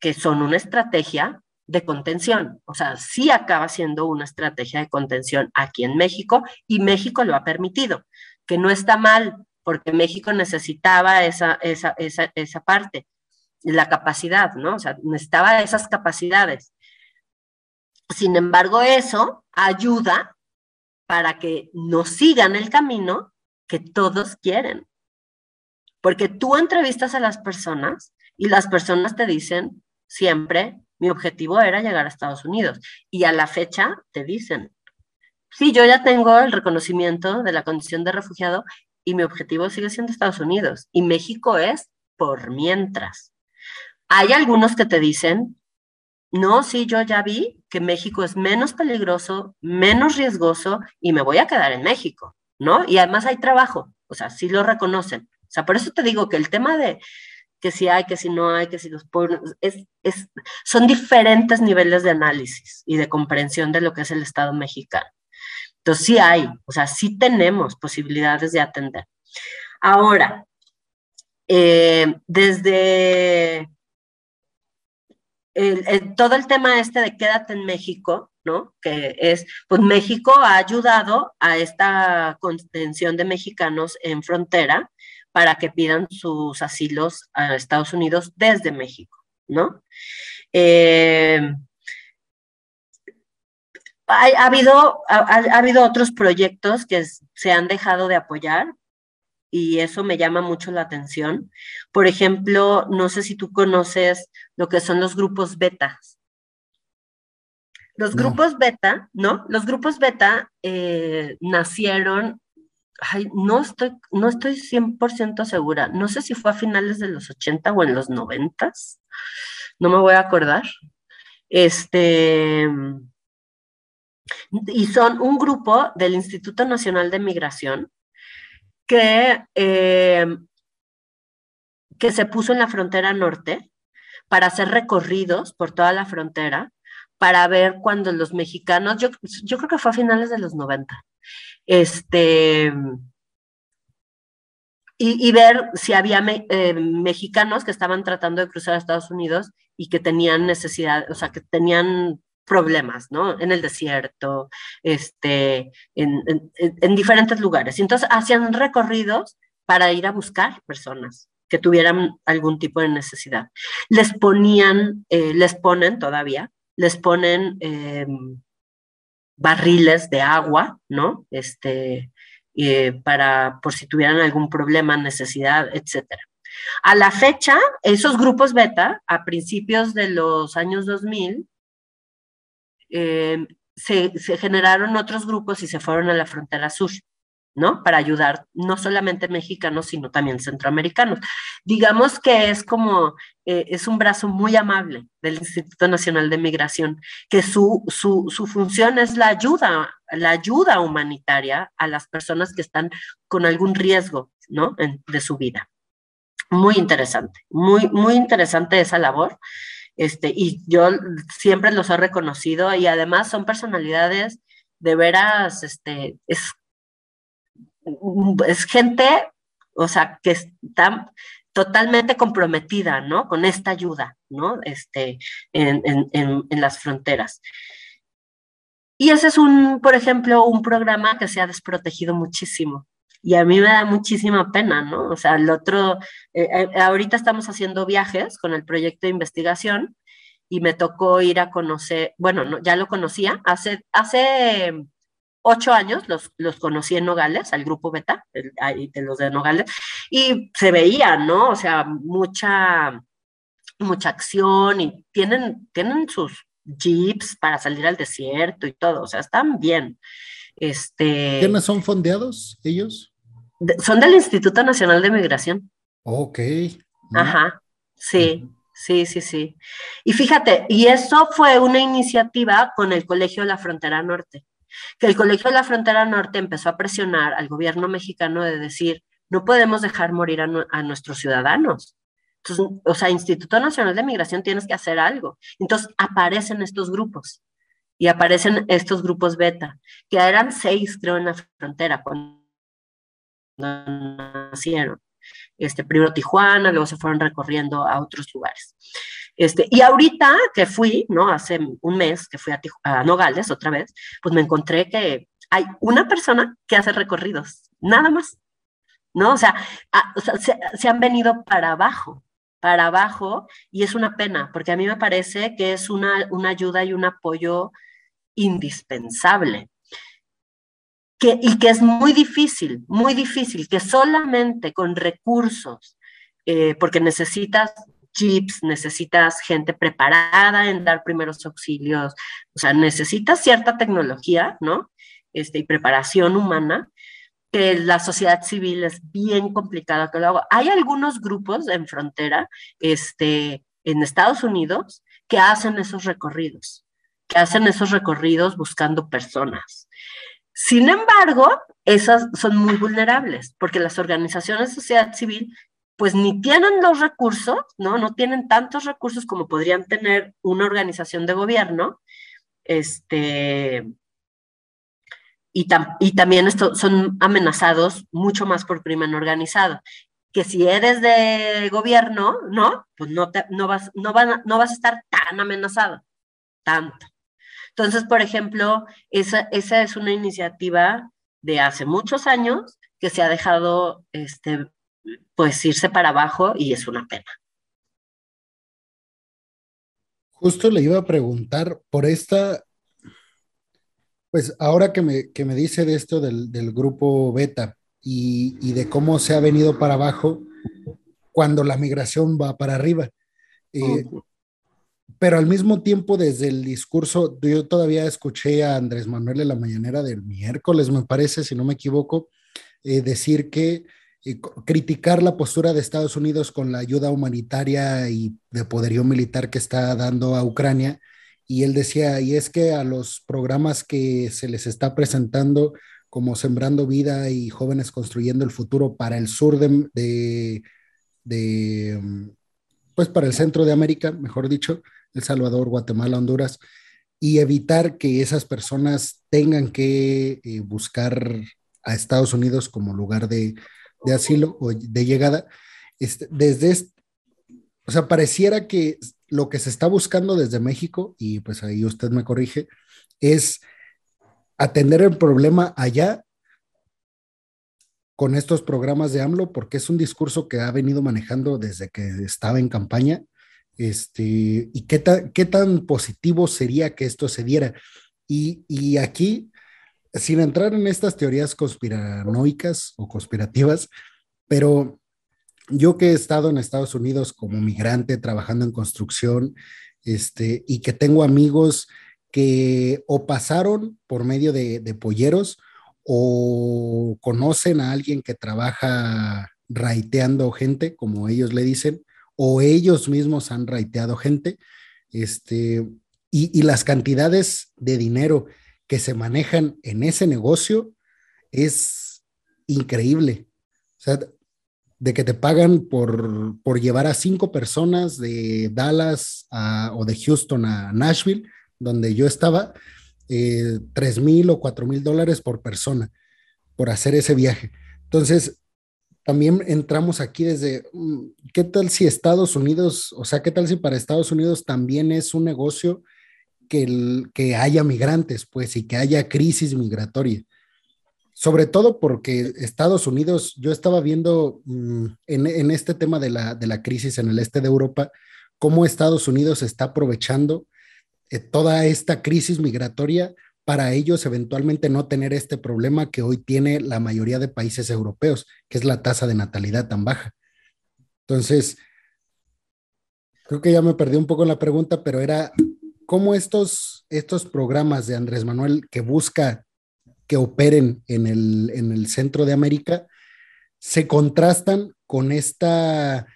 que son una estrategia de contención, o sea, sí acaba siendo una estrategia de contención aquí en México y México lo ha permitido, que no está mal, porque México necesitaba esa, esa, esa, esa parte, la capacidad, ¿no? O sea, necesitaba esas capacidades. Sin embargo, eso ayuda para que nos sigan el camino que todos quieren. Porque tú entrevistas a las personas y las personas te dicen siempre, mi objetivo era llegar a Estados Unidos. Y a la fecha te dicen, sí, yo ya tengo el reconocimiento de la condición de refugiado y mi objetivo sigue siendo Estados Unidos. Y México es por mientras. Hay algunos que te dicen, no, sí, yo ya vi que México es menos peligroso, menos riesgoso y me voy a quedar en México, ¿no? Y además hay trabajo, o sea, sí lo reconocen. O sea, por eso te digo que el tema de que si hay, que si no hay, que si los pueblos, es, son diferentes niveles de análisis y de comprensión de lo que es el Estado mexicano. Entonces sí hay, o sea, sí tenemos posibilidades de atender. Ahora, eh, desde todo el tema este de quédate en México, ¿no? Que es, pues México ha ayudado a esta contención de mexicanos en frontera para que pidan sus asilos a Estados Unidos desde México, ¿no? Eh, ha, habido, ha, habido otros proyectos que se han dejado de apoyar y eso me llama mucho la atención. Por ejemplo, no sé si tú conoces lo que son los grupos betas. Los grupos beta, ¿no? Los grupos beta eh, nacieron no estoy, no estoy 100% segura. No sé si fue a finales de los 80 o en los 90. No me voy a acordar. Este. Y son un grupo del Instituto Nacional de Migración que, eh, que se puso en la frontera norte para hacer recorridos por toda la frontera para ver cuando los mexicanos, yo, yo creo que fue a finales de los 90, este, y, ver si había eh, mexicanos que estaban tratando de cruzar a Estados Unidos y que tenían necesidad, o sea, que tenían problemas, ¿no? En el desierto, este, en, en, diferentes lugares. Y entonces hacían recorridos para ir a buscar personas que tuvieran algún tipo de necesidad. Les ponían, eh, les ponen todavía, les ponen em, barriles de agua, ¿no? Este, eh, para por si tuvieran algún problema, necesidad, etcétera. A la fecha, esos grupos beta, a principios de los años 2000, eh, se, generaron otros grupos y se fueron a la frontera sur. ¿no? Para ayudar no solamente mexicanos, sino también centroamericanos. Digamos que es como, eh, es un brazo muy amable del Instituto Nacional de Migración, que su, su, su, función es la ayuda, la ayuda humanitaria a las personas que están con algún riesgo, ¿no? de su vida. Muy interesante, muy, muy interesante esa labor. Este, y yo siempre los he reconocido y además son personalidades de veras, este, es gente, o sea, que está totalmente comprometida, ¿no? Con esta ayuda, ¿no? Este, en, en, las fronteras. Y ese es un, por ejemplo, un programa que se ha desprotegido muchísimo. Y a mí me da muchísima pena, ¿no? O sea, el otro, eh, eh, ahorita estamos haciendo viajes con el proyecto de investigación y me tocó ir a conocer, bueno, no, ya lo conocía, hace, hace ocho años los, los conocí en Nogales, al grupo Beta, de los de Nogales, y se veía, ¿no? O sea, mucha, mucha acción y tienen, tienen sus jeeps para salir al desierto y todo, o sea, están bien. Este, ¿Quiénes son fondeados ellos? Son del Instituto Nacional de Migración. Ok. Ajá, sí. Sí, sí, sí. Y fíjate, y eso fue una iniciativa con el Colegio de la Frontera Norte que el Colegio de la Frontera Norte empezó a presionar al gobierno mexicano de decir, no podemos dejar morir a, nuestros ciudadanos. Entonces, o sea, Instituto Nacional de Migración tienes que hacer algo. Entonces aparecen estos grupos y aparecen estos grupos beta, que eran seis, creo, en la frontera cuando nacieron. Este, primero Tijuana, luego se fueron recorriendo a otros lugares. Este, y ahorita que fui, ¿no? Hace un mes que fui a, Nogales otra vez, pues me encontré que hay una persona que hace recorridos, nada más, ¿no? O sea, se, han venido para abajo, para abajo, y es una pena, porque a mí me parece que es una, una ayuda y un apoyo indispensable. Y que es muy difícil, muy difícil, que solamente con recursos, eh, porque necesitas chips, necesitas gente preparada en dar primeros auxilios, o sea, necesitas cierta tecnología, ¿no? Este, y preparación humana, que la sociedad civil es bien complicada que lo haga. Hay algunos grupos en frontera, este, en Estados Unidos, que hacen esos recorridos, que hacen esos recorridos buscando personas. Sin embargo, esas son muy vulnerables, porque las organizaciones de sociedad civil pues ni tienen los recursos, ¿no? No tienen tantos recursos como podrían tener una organización de gobierno, este, y, y también son amenazados mucho más por crimen organizado. Que si eres de gobierno, ¿no? Pues no, te, no, vas, no, van, no vas a estar tan amenazado, tanto. Entonces, por ejemplo, esa, esa es una iniciativa de hace muchos años que se ha dejado este, pues irse para abajo y es una pena. Justo le iba a preguntar por esta, pues ahora que me, que me dice de esto del, grupo beta y, de cómo se ha venido para abajo cuando la migración va para arriba. Eh, pero al mismo tiempo, desde el discurso, yo todavía escuché a Andrés Manuel en la mañanera del miércoles, me parece, si no me equivoco, eh, decir que criticar la postura de Estados Unidos con la ayuda humanitaria y de poderío militar que está dando a Ucrania. Y él decía, y es que a los programas que se les está presentando como Sembrando Vida y Jóvenes Construyendo el Futuro para el sur de, de, pues para el centro de América, mejor dicho, El Salvador, Guatemala, Honduras, y evitar que esas personas tengan que eh, buscar a Estados Unidos como lugar de, de asilo o de llegada, este, desde, o sea, pareciera que lo que se está buscando desde México, y pues ahí usted me corrige, es atender el problema allá con estos programas de AMLO, porque es un discurso que ha venido manejando desde que estaba en campaña. Este, y qué, qué tan positivo sería que esto se diera. Y, y aquí, sin entrar en estas teorías conspiranoicas o conspirativas, pero yo que he estado en Estados Unidos como migrante trabajando en construcción, este, y que tengo amigos que o pasaron por medio de, de polleros o conocen a alguien que trabaja raiteando gente, como ellos le dicen, o ellos mismos han raiteado gente, este, y, y, las cantidades de dinero que se manejan en ese negocio es increíble. O sea, de que te pagan por, por llevar a cinco personas de Dallas o de Houston a Nashville, donde yo estaba, eh, tres mil o cuatro mil dólares por persona por hacer ese viaje. Entonces, también entramos aquí desde, mm, ¿qué tal si Estados Unidos, o sea, qué tal si para Estados Unidos también es un negocio que, que haya migrantes, pues, y que haya crisis migratoria? Sobre todo porque Estados Unidos, yo estaba viendo mm, en, en, este tema de la, de la crisis en el este de Europa, cómo Estados Unidos está aprovechando eh, toda esta crisis migratoria para ellos eventualmente no tener este problema que hoy tiene la mayoría de países europeos, que es la tasa de natalidad tan baja. Entonces, creo que ya me perdí un poco la pregunta, pero era cómo estos, estos programas de Andrés Manuel que busca que operen en el, en el centro de América se contrastan con esta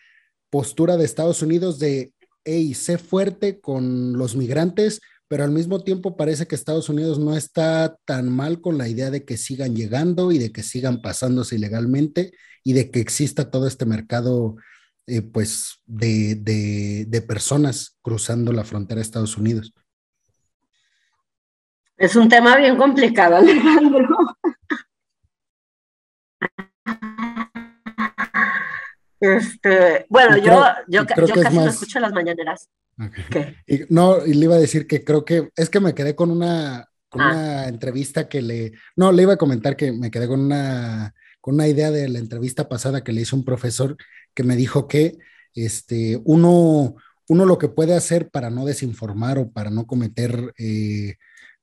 postura de Estados Unidos de hey, sé fuerte con los migrantes, pero al mismo tiempo parece que Estados Unidos no está tan mal con la idea de que sigan llegando y de que sigan pasándose ilegalmente y de que exista todo este mercado eh, pues de, de, de personas cruzando la frontera de Estados Unidos. Es un tema bien complicado, Alejandro. Este, bueno, yo, yo, yo casi no escucho las mañaneras. Y, no, y le iba a decir que creo que es que me quedé con una, con ah. una entrevista que le, no, le iba a comentar que me quedé con una, con una idea de la entrevista pasada que le hizo un profesor que me dijo que este, uno, uno lo que puede hacer para no desinformar o para no cometer eh,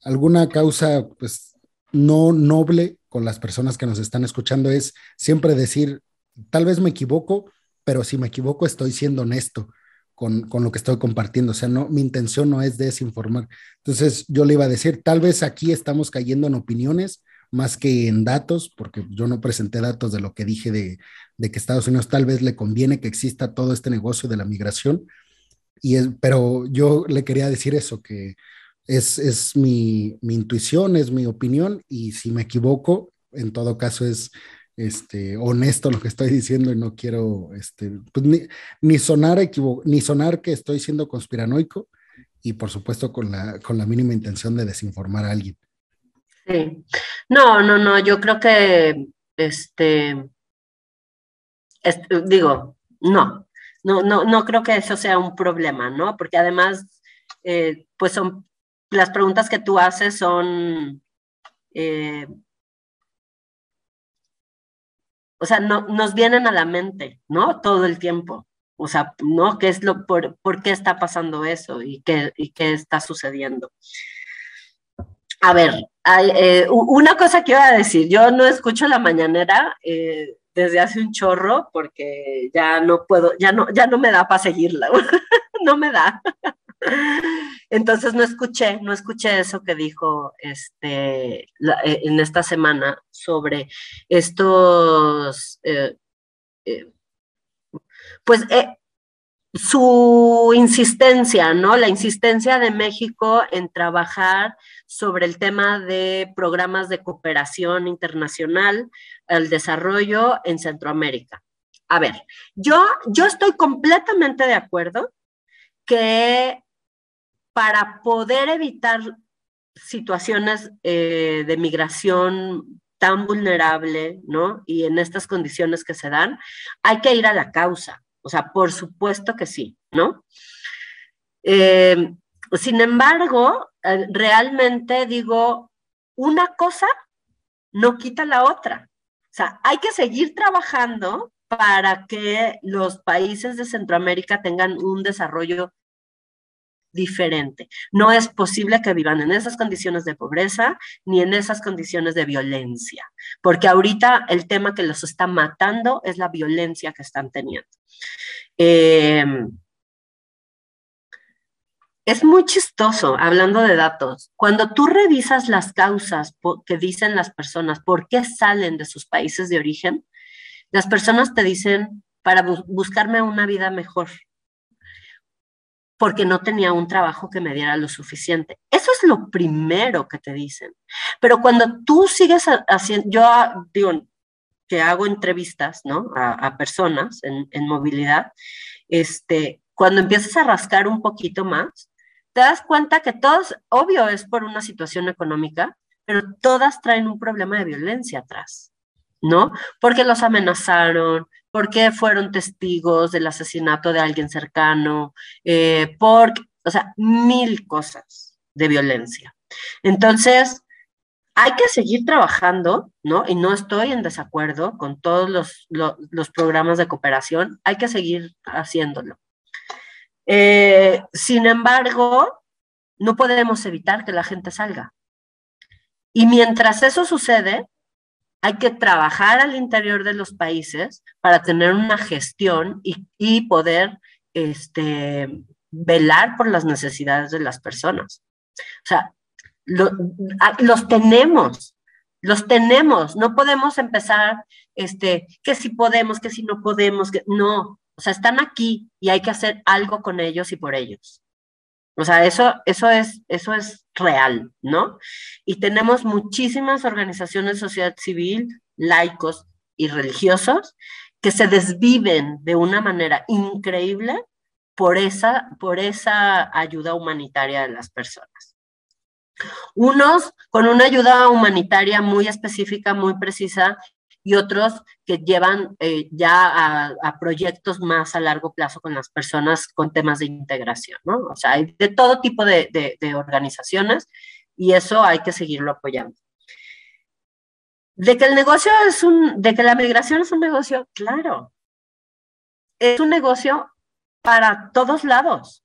alguna causa, pues, no noble con las personas que nos están escuchando es siempre decir, tal vez me equivoco, pero si me equivoco estoy siendo honesto con, con, lo que estoy compartiendo. O sea, no, mi intención no es desinformar. Entonces, yo le iba a decir, tal vez aquí estamos cayendo en opiniones más que en datos, porque yo no presenté datos de lo que dije de, de que Estados Unidos tal vez le conviene que exista todo este negocio de la migración. Y es, pero yo le quería decir eso, que es, es mi, mi intuición, es mi opinión, y si me equivoco, en todo caso es este, honesto lo que estoy diciendo y no quiero este, pues, ni, sonar ni sonar que estoy siendo conspiranoico y por supuesto con la, con la mínima intención de desinformar a alguien. Sí. No, no, no, yo creo que este, digo, no, no, no, no creo que eso sea un problema, ¿no? Porque además, eh, pues son las preguntas que tú haces son eh, o sea, no, nos vienen a la mente, ¿no? Todo el tiempo. O sea, ¿no? ¿Qué es lo, por, por qué está pasando eso y qué, y qué está sucediendo? A ver, eh, una cosa que iba a decir, yo no escucho la mañanera eh, desde hace un chorro porque ya no puedo, ya no, ya no me da para seguirla, no me da. Entonces no escuché, no escuché eso que dijo este, eh, en esta semana sobre estos, eh, eh, pues su insistencia, ¿no? La insistencia de México en trabajar sobre el tema de programas de cooperación internacional, el desarrollo en Centroamérica. A ver, yo, yo estoy completamente de acuerdo que para poder evitar situaciones eh, de migración tan vulnerable, ¿no? Y en estas condiciones que se dan, hay que ir a la causa. O sea, por supuesto que sí, ¿no? Eh, sin embargo, eh, realmente digo, una cosa no quita la otra. O sea, hay que seguir trabajando para que los países de Centroamérica tengan un desarrollo diferente. No es posible que vivan en esas condiciones de pobreza ni en esas condiciones de violencia, porque ahorita el tema que los está matando es la violencia que están teniendo. Eh, es muy chistoso, hablando de datos, cuando tú revisas las causas que dicen las personas, por qué salen de sus países de origen, las personas te dicen para buscarme una vida mejor, porque no tenía un trabajo que me diera lo suficiente. Eso es lo primero que te dicen. Pero cuando tú sigues haciendo, yo digo que hago entrevistas, ¿no? A, personas en, en, movilidad, este, cuando empiezas a rascar un poquito más, te das cuenta que todos, obvio es por una situación económica, pero todas traen un problema de violencia atrás, ¿no? Porque los amenazaron, porque fueron testigos del asesinato de alguien cercano, eh, o sea, mil cosas de violencia. Entonces, hay que seguir trabajando, ¿no? Y no estoy en desacuerdo con todos los, los programas de cooperación, hay que seguir haciéndolo. Eh, sin embargo, no podemos evitar que la gente salga. Y mientras eso sucede, hay que trabajar al interior de los países para tener una gestión y, poder este, velar por las necesidades de las personas. O sea, los tenemos, los tenemos, no podemos empezar, este, que si podemos, que si no podemos, que no, o sea, están aquí y hay que hacer algo con ellos y por ellos. O sea, eso, eso, es, eso es real, ¿no? Y tenemos muchísimas organizaciones de sociedad civil, laicos y religiosos que se desviven de una manera increíble por esa, por esa ayuda humanitaria de las personas. Unos con una ayuda humanitaria muy específica, muy precisa, y otros que llevan eh, ya a, proyectos más a largo plazo con las personas con temas de integración, ¿no? O sea, hay de todo tipo de, de organizaciones y eso hay que seguirlo apoyando. De que el negocio es un, de que la migración es un negocio, claro. Es un negocio para todos lados,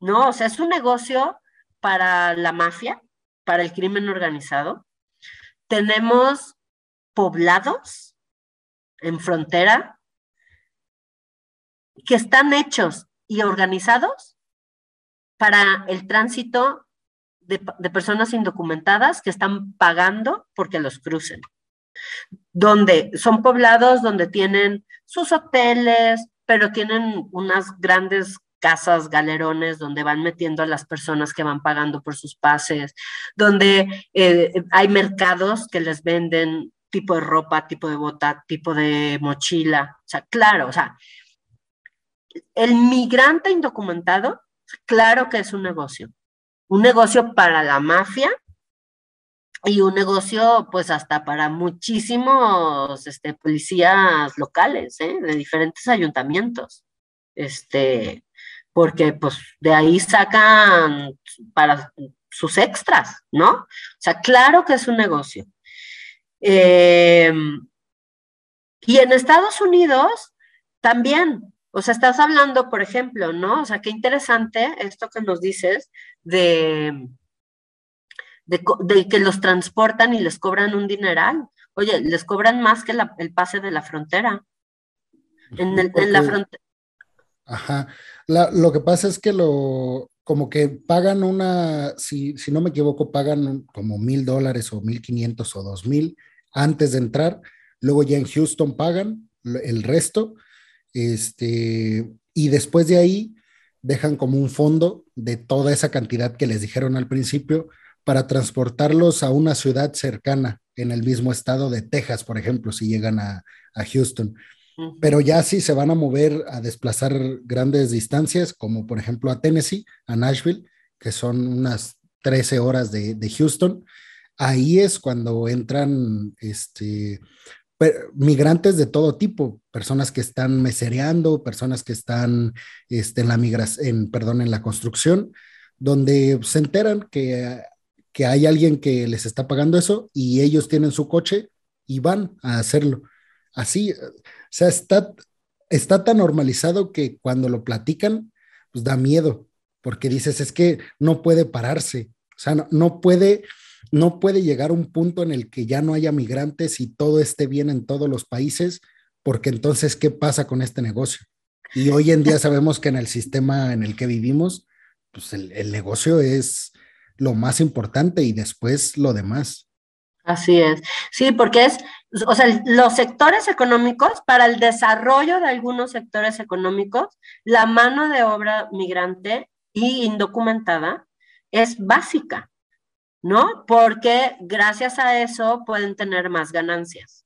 ¿no? O sea, es un negocio para la mafia, para el crimen organizado. Tenemos poblados en frontera que están hechos y organizados para el tránsito de, personas indocumentadas que están pagando porque los crucen. Donde son poblados donde tienen sus hoteles, pero tienen unas grandes casas, galerones, donde van metiendo a las personas que van pagando por sus pases, donde eh, hay mercados que les venden tipo de ropa, tipo de bota, tipo de mochila. O sea, claro, o sea, el migrante indocumentado, claro que es un negocio. Un negocio para la mafia y un negocio, pues, hasta para muchísimos este, policías locales, ¿eh? de diferentes ayuntamientos. Este, porque, pues, de ahí sacan para sus extras, ¿no? O sea, claro que es un negocio. Eh, y en Estados Unidos también, o sea, estás hablando, por ejemplo, ¿no? O sea, qué interesante esto que nos dices de, de, que los transportan y les cobran un dineral. Oye, les cobran más que el pase de la frontera. En, la frontera. Ajá. lo que pasa es que lo, como que pagan una, si, si no me equivoco, pagan como mil dólares o mil quinientos o dos mil antes de entrar, luego ya en Houston pagan el resto, este, y después de ahí dejan como un fondo de toda esa cantidad que les dijeron al principio para transportarlos a una ciudad cercana en el mismo estado de Texas, por ejemplo, si llegan a, Houston. Pero ya sí se van a mover a desplazar grandes distancias, como por ejemplo a Tennessee, a Nashville, que son unas 13 horas de, de Houston ahí es cuando entran este, migrantes de todo tipo, personas que están mesereando, personas que están este, en la migración, perdón, en la construcción, donde se enteran que, que hay alguien que les está pagando eso y ellos tienen su coche y van a hacerlo. Así, o sea, está, está tan normalizado que cuando lo platican, pues da miedo, porque dices, es que no puede pararse, o sea, no, no puede no puede llegar a un punto en el que ya no haya migrantes y todo esté bien en todos los países, porque entonces, ¿qué pasa con este negocio? Y hoy en día sabemos que en el sistema en el que vivimos, pues el, negocio es lo más importante y después lo demás. Así es. Sí, porque es, o sea, los sectores económicos, para el desarrollo de algunos sectores económicos, la mano de obra migrante y indocumentada es básica. ¿No? Porque gracias a eso pueden tener más ganancias.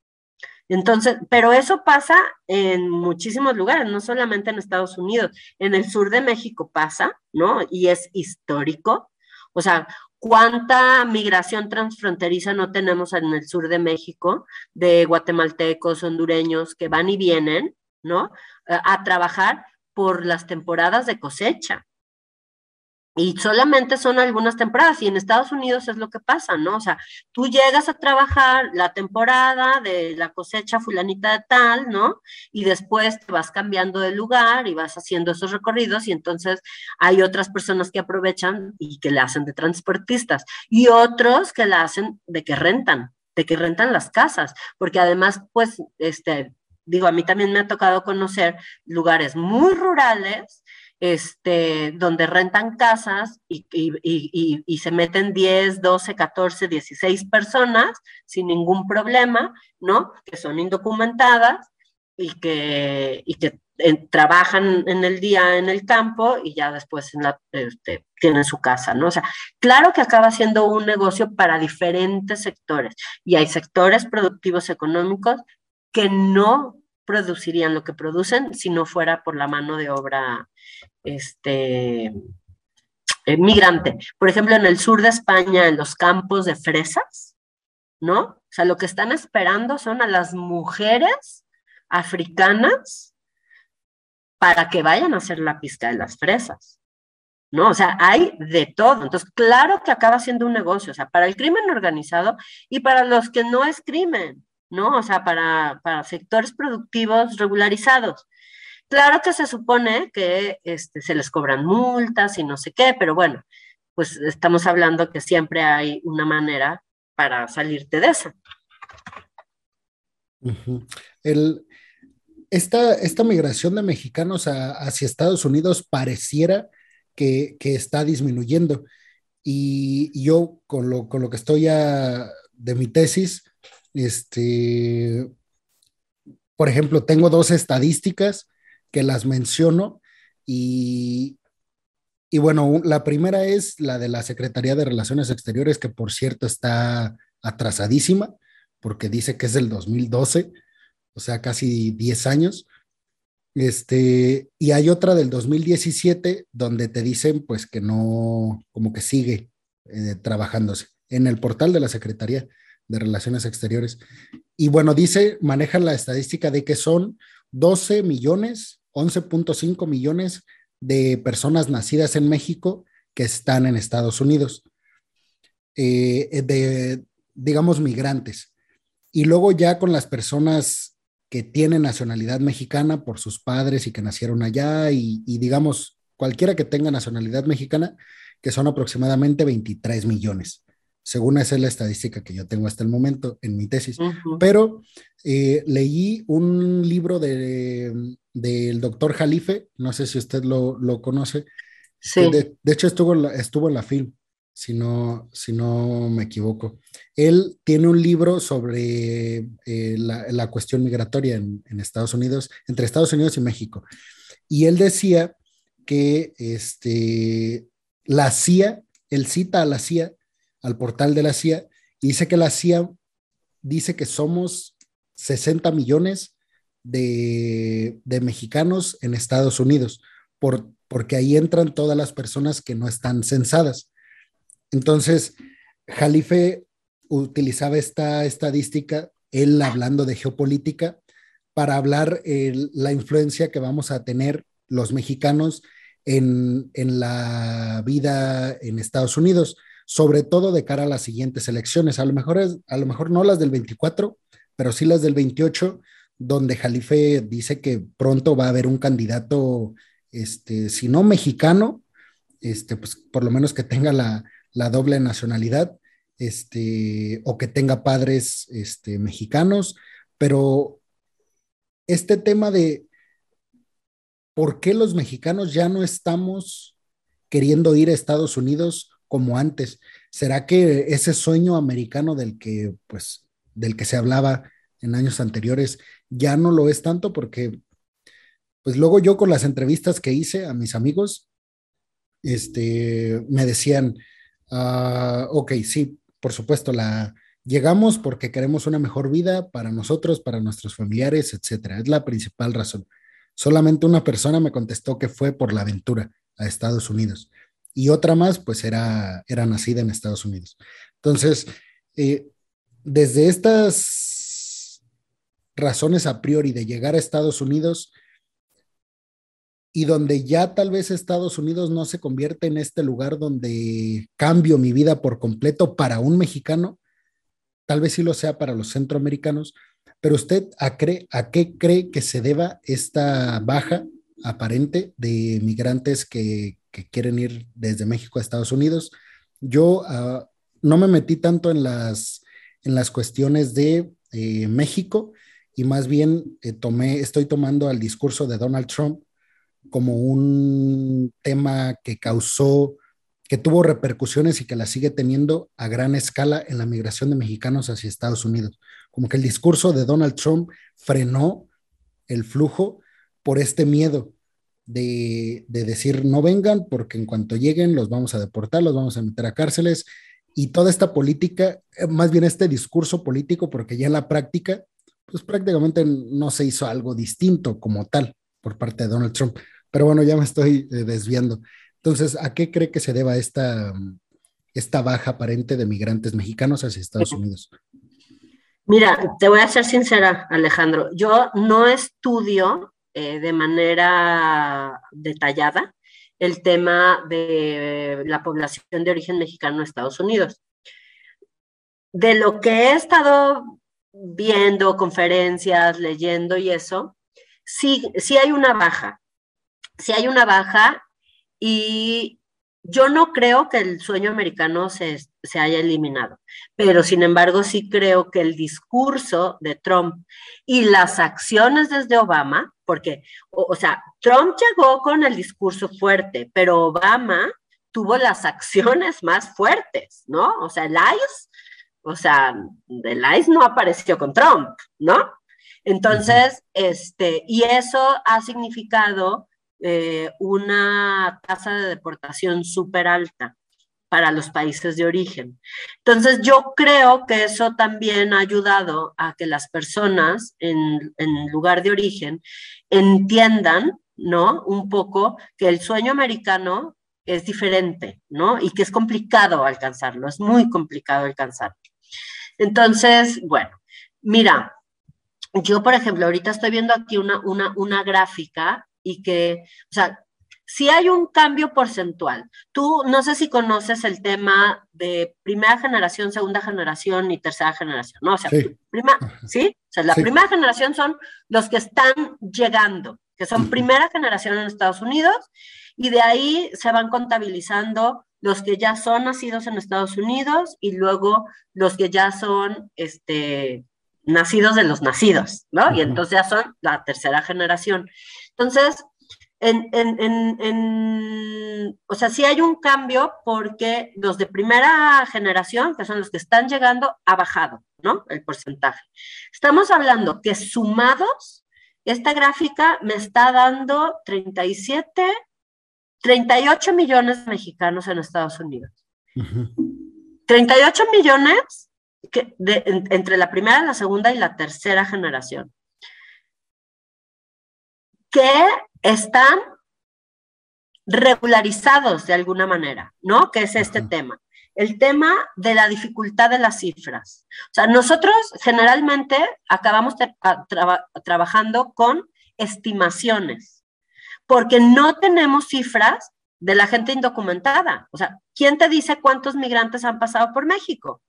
Entonces, pero eso pasa en muchísimos lugares, no solamente en Estados Unidos, en el sur de México pasa, ¿no? Y es histórico. O sea, ¿cuánta migración transfronteriza no tenemos en el sur de México de guatemaltecos, hondureños que van y vienen, ¿no? A trabajar por las temporadas de cosecha. Y solamente son algunas temporadas y en Estados Unidos es lo que pasa, ¿no? O sea, tú llegas a trabajar la temporada de la cosecha fulanita de tal, ¿no? Y después te vas cambiando de lugar y vas haciendo esos recorridos y entonces hay otras personas que aprovechan y que le hacen de transportistas y otros que la hacen de que rentan, de que rentan las casas, porque además, pues, este, digo, a mí también me ha tocado conocer lugares muy rurales este, donde rentan casas y, se meten 10, 12, 14, 16 personas sin ningún problema, ¿no? Que son indocumentadas y que, que trabajan en el día en el campo y ya después en la, este, tienen su casa, ¿no? O sea, claro que acaba siendo un negocio para diferentes sectores y hay sectores productivos económicos que no producirían lo que producen si no fuera por la mano de obra este, eh, migrante. Por ejemplo, en el sur de España, en los campos de fresas, ¿no? O sea, lo que están esperando son a las mujeres africanas para que vayan a hacer la pista de las fresas. ¿no? O sea, hay de todo. Entonces, claro que acaba siendo un negocio, o sea, para el crimen organizado y para los que no es crimen, ¿no? O sea, para, para sectores productivos regularizados. Claro que se supone que este, se les cobran multas y no sé qué, pero bueno, pues estamos hablando que siempre hay una manera para salirte de eso. esta, migración de mexicanos hacia Estados Unidos pareciera que, está disminuyendo. Y, yo con lo, con lo que estoy de mi tesis, este, por ejemplo, tengo dos estadísticas que las menciono y, y bueno, la primera es la de la Secretaría de Relaciones Exteriores, que por cierto está atrasadísima, porque dice que es del 2012, o sea, casi 10 años. Este, y hay otra del 2017 donde te dicen pues que no, como que sigue eh, trabajándose en el portal de la Secretaría de Relaciones Exteriores. Y bueno, dice, manejan la estadística de que son 12 millones, 11.5 millones de personas nacidas en México que están en Estados Unidos, eh, de, digamos, migrantes. Y luego ya con las personas que tienen nacionalidad mexicana por sus padres y que nacieron allá y, digamos, cualquiera que tenga nacionalidad mexicana, que son aproximadamente 23 millones según esa es la estadística que yo tengo hasta el momento en mi tesis. Pero eh, leí un libro de, del doctor Jalife, no sé si usted lo, conoce. Sí. De, hecho, estuvo, en la, estuvo en la film, si no, si no me equivoco. Él tiene un libro sobre eh, la, cuestión migratoria en, en, Estados Unidos, entre Estados Unidos y México. Y él decía que este, la CIA, él cita a la CIA al portal de la CIA y dice que la CIA dice que somos 60 millones de, mexicanos en Estados Unidos, por, porque ahí entran todas las personas que no están censadas. Entonces, Jalife utilizaba esta estadística, él hablando de geopolítica, para hablar la influencia que vamos a tener los mexicanos en, en, la vida en Estados Unidos, sobre todo de cara a las siguientes elecciones. A lo mejor, es, a lo mejor no las del 24, pero sí las del 28, donde Jalife dice que pronto va a haber un candidato, este, si no mexicano, este, pues por lo menos que tenga la, la doble nacionalidad, este, o que tenga padres este, mexicanos, pero este tema de por qué los mexicanos ya no estamos queriendo ir a Estados Unidos como antes. ¿Será que ese sueño americano del que, pues, del que se hablaba en años anteriores ya no lo es tanto? Porque, pues luego yo con las entrevistas que hice a mis amigos, este, me decían, uh, ok, sí, por supuesto, la, llegamos porque queremos una mejor vida para nosotros, para nuestros familiares, etcétera. Es la principal razón. Solamente una persona me contestó que fue por la aventura a Estados Unidos y otra más, pues era, era nacida en Estados Unidos. Entonces, eh, desde estas razones a priori de llegar a Estados Unidos y donde ya tal vez Estados Unidos no se convierte en este lugar donde cambio mi vida por completo para un mexicano, tal vez sí lo sea para los centroamericanos, pero usted a, a qué cree que se deba esta baja aparente de migrantes que, quieren ir desde México a Estados Unidos? Yo ah, no me metí tanto en las, en las cuestiones de eh, México y más bien eh, tomé, estoy tomando al discurso de Donald Trump como un tema que causó que tuvo repercusiones y que la sigue teniendo a gran escala en la migración de mexicanos hacia Estados Unidos. Como que el discurso de Donald Trump frenó el flujo por este miedo de, decir no vengan porque en cuanto lleguen los vamos a deportar, los vamos a meter a cárceles y toda esta política, eh, más bien este discurso político, porque ya en la práctica, pues prácticamente no se hizo algo distinto como tal por parte de Donald Trump. Pero bueno, ya me estoy eh, desviando. Entonces, ¿a qué cree que se deba esta, esta baja aparente de migrantes mexicanos hacia Estados Unidos? Mira, te voy a ser sincera, Alejandro. Yo no estudio eh, de manera detallada el tema de la población de origen mexicano en Estados Unidos. De lo que he estado viendo, conferencias, leyendo y eso, sí, sí hay una baja. Sí hay una baja y yo no creo que el sueño americano se, haya eliminado, pero sin embargo sí creo que el discurso de Trump y las acciones desde Obama, porque, o, sea, Trump llegó con el discurso fuerte, pero Obama tuvo las acciones más fuertes, ¿no? O sea, el ICE, o sea, el ICE no apareció con Trump, ¿no? Entonces, este, y eso ha significado eh, una tasa de deportación súper alta para los países de origen. Entonces, yo creo que eso también ha ayudado a que las personas en, lugar de origen entiendan, ¿no? Un poco que el sueño americano es diferente, ¿no? Y que es complicado alcanzarlo, es muy complicado alcanzarlo. Entonces, bueno, mira, yo, por ejemplo, ahorita estoy viendo aquí una, una, una gráfica y que, o sea, si hay un cambio porcentual. Tú no sé si conoces el tema de primera generación, segunda generación y tercera generación, ¿no? O sea, prima, ¿sí? O sea, la primera generación son los que están llegando, que son primera generación en Estados Unidos, y de ahí se van contabilizando los que ya son nacidos en Estados Unidos y luego los que ya son, este, nacidos de los nacidos, ¿no? Y entonces ya son la tercera generación. Entonces, en, o sea, sí hay un cambio porque los de primera generación, que son los que están llegando, ha bajado, ¿no? El porcentaje. Estamos hablando que sumados, esta gráfica me está dando 37, 38 millones de mexicanos en Estados Unidos. 38 millones que entre la primera, la segunda y la tercera generación que están regularizados de alguna manera, ¿no? Que es este tema. el tema de la dificultad de las cifras. O sea, nosotros generalmente acabamos trabajando con estimaciones, porque no tenemos cifras de la gente indocumentada. O sea, ¿quién te dice cuántos migrantes han pasado por México?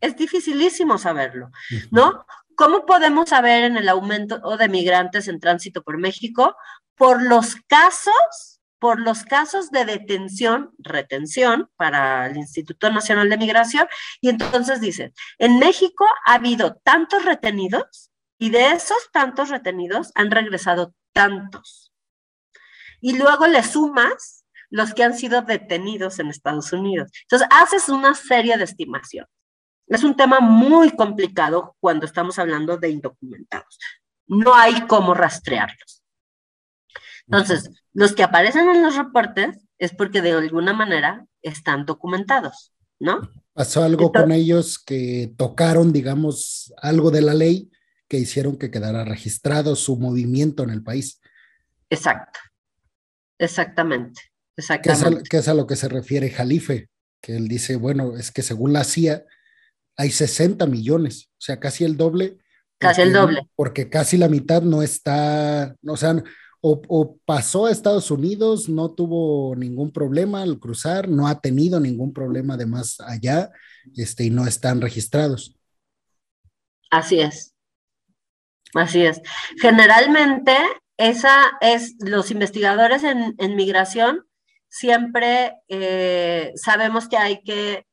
Es dificilísimo saberlo, ¿no? ¿Cómo podemos saber en el aumento de migrantes en tránsito por México? Por los casos, por los casos de detención, retención para el Instituto Nacional de Migración. Y entonces dicen, en México ha habido tantos retenidos y de esos tantos retenidos han regresado tantos. Y luego le sumas los que han sido detenidos en Estados Unidos. Entonces, haces una serie de estimaciones. Es un tema muy complicado cuando estamos hablando de indocumentados. No hay cómo rastrearlos. Entonces, los que aparecen en los reportes es porque de alguna manera están documentados, ¿no? Pasó algo con ellos que tocaron, digamos, algo de la ley que hicieron que quedara registrado su movimiento en el país. Exacto, exactamente. Exactamente. Que es, a, lo que se refiere Jalife, que él dice, bueno, es que según la CIA hay 60 millones, o sea, casi el doble. Casi el doble. Porque casi la mitad no está, o sea, o, pasó a Estados Unidos, no tuvo ningún problema al cruzar, no ha tenido ningún problema de más allá, este, y no están registrados. Así es. Así es. Generalmente, esa es, los investigadores en, migración siempre eh, sabemos que hay que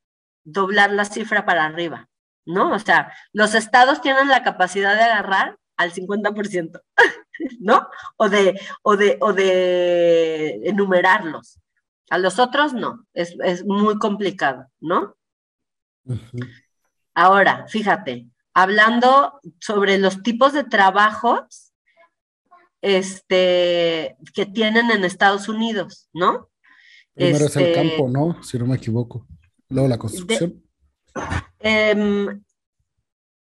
doblar la cifra para arriba, ¿no? O sea, los estados tienen la capacidad de agarrar al 50%, ¿no? O de, o de, o de enumerarlos. A los otros no, es, muy complicado, ¿no? Ahora, fíjate, hablando sobre los tipos de trabajos este, que tienen en Estados Unidos, ¿no? Primero es el este, campo, ¿no? Si no me equivoco. Luego la construcción. Em,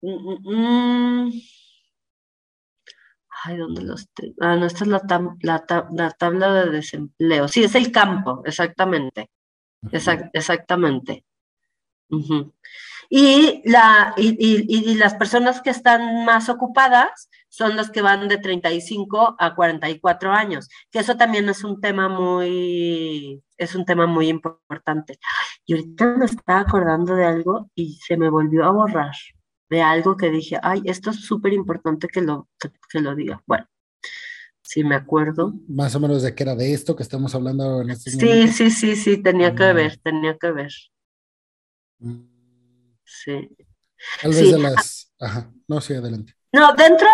mm, mm, mm. Ay, ¿dónde los? Ah, no, esta es la, tabla de desempleo. Sí, es el campo, exactamente. exactamente. y, la, y, las personas que están más ocupadas son los que van de 35 a 44 años, que eso también es un tema muy, es un tema muy importante. Y ahorita me estaba acordando de algo y se me volvió a borrar de algo que dije, ay, esto es súper importante que lo, que, lo diga. Bueno, si me acuerdo. Más o menos de qué era de esto que estamos hablando en este Sí, sí, sí, sí, tenía que ah. ver, tenía que ver. Sí. Tal vez de las... Ajá, no, sí, adelante. No, dentro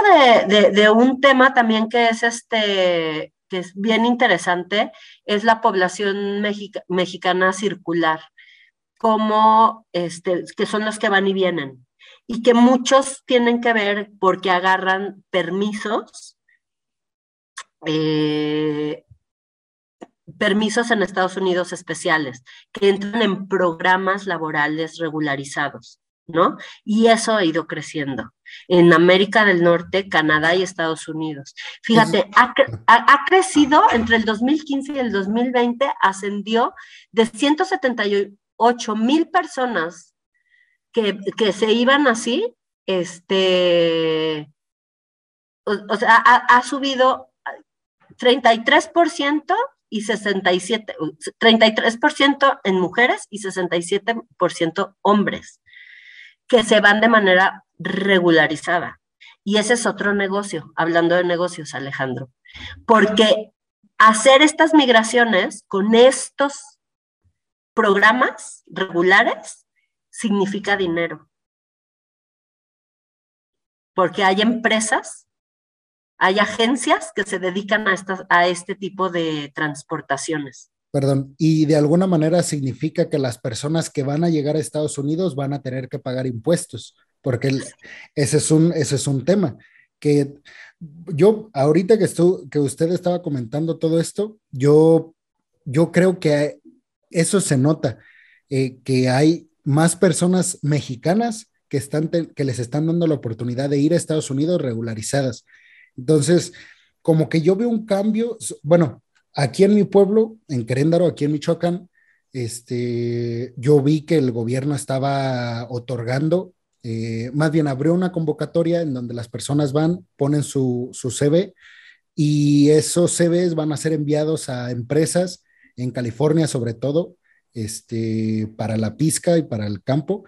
de, un tema también que es este que es bien interesante, es la población mexicana circular, como este, que son los que van y vienen, y que muchos tienen que ver porque agarran permisos, eh, permisos en Estados Unidos especiales, que entran en programas laborales regularizados. ¿no? Y eso ha ido creciendo en América del Norte, Canadá y Estados Unidos. Fíjate, ha, crecido entre el 2015 y el 2020, ascendió de 178 mil personas que, se iban así, este, o, sea, ha, ha subido 33% y 67, 33% en mujeres y 67% hombres que se van de manera regularizada. Y ese es otro negocio, hablando de negocios, Alejandro. Porque hacer estas migraciones con estos programas regulares significa dinero. Porque hay empresas, hay agencias que se dedican a, estas, a este tipo de transportaciones. Perdón, y de alguna manera significa que las personas que van a llegar a Estados Unidos van a tener que pagar impuestos, porque ese, es un, ese es un tema. Que yo, ahorita que, que usted estaba comentando todo esto, yo, yo creo que eso se nota, eh, que hay más personas mexicanas que, están que les están dando la oportunidad de ir a Estados Unidos regularizadas. Entonces, como que yo veo un cambio, bueno, Aquí en mi pueblo, en Queréndaro, aquí en Michoacán, este, yo vi que el gobierno estaba otorgando, eh, más bien abrió una convocatoria en donde las personas van, ponen su, su CV y esos CVs van a ser enviados a empresas en California sobre todo, este, para la pizca y para el campo.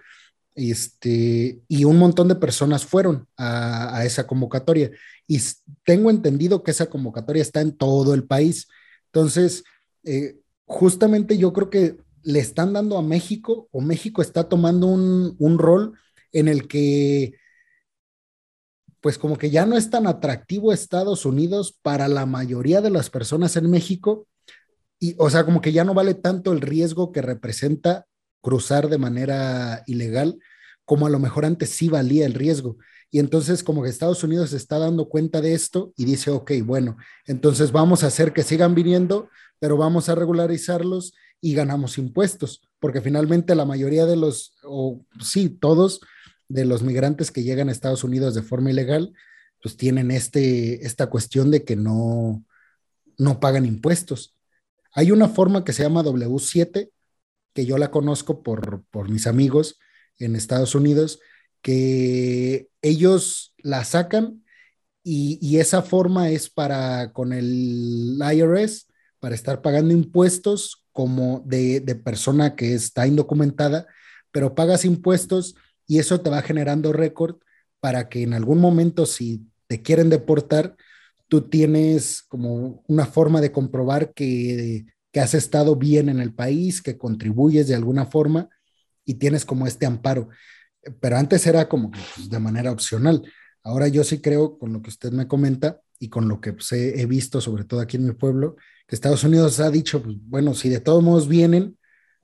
Este, y un montón de personas fueron a, esa convocatoria. Y tengo entendido que esa convocatoria está en todo el país. Entonces, eh, justamente yo creo que le están dando a México o México está tomando un, un rol en el que pues como que ya no es tan atractivo Estados Unidos para la mayoría de las personas en México y o sea, como que ya no vale tanto el riesgo que representa cruzar de manera ilegal como a lo mejor antes sí valía el riesgo. Y entonces como que Estados Unidos está dando cuenta de esto y dice, ok, bueno, entonces vamos a hacer que sigan viniendo, pero vamos a regularizarlos y ganamos impuestos, porque finalmente la mayoría de los, o sí, todos de los migrantes que llegan a Estados Unidos de forma ilegal, pues tienen este, esta cuestión de que no, no pagan impuestos. Hay una forma que se llama W7, que yo la conozco por, por mis amigos en Estados Unidos, que ellos la sacan y, y, esa forma es para con el IRS, para estar pagando impuestos como de, persona que está indocumentada, pero pagas impuestos y eso te va generando récord para que en algún momento si te quieren deportar, tú tienes como una forma de comprobar que, que has estado bien en el país, que contribuyes de alguna forma y tienes como este amparo. Pero antes era como pues, de manera opcional. Ahora yo sí creo, con lo que usted me comenta y con lo que pues, he, visto, sobre todo aquí en mi pueblo, que Estados Unidos ha dicho, pues, bueno, si de todos modos vienen,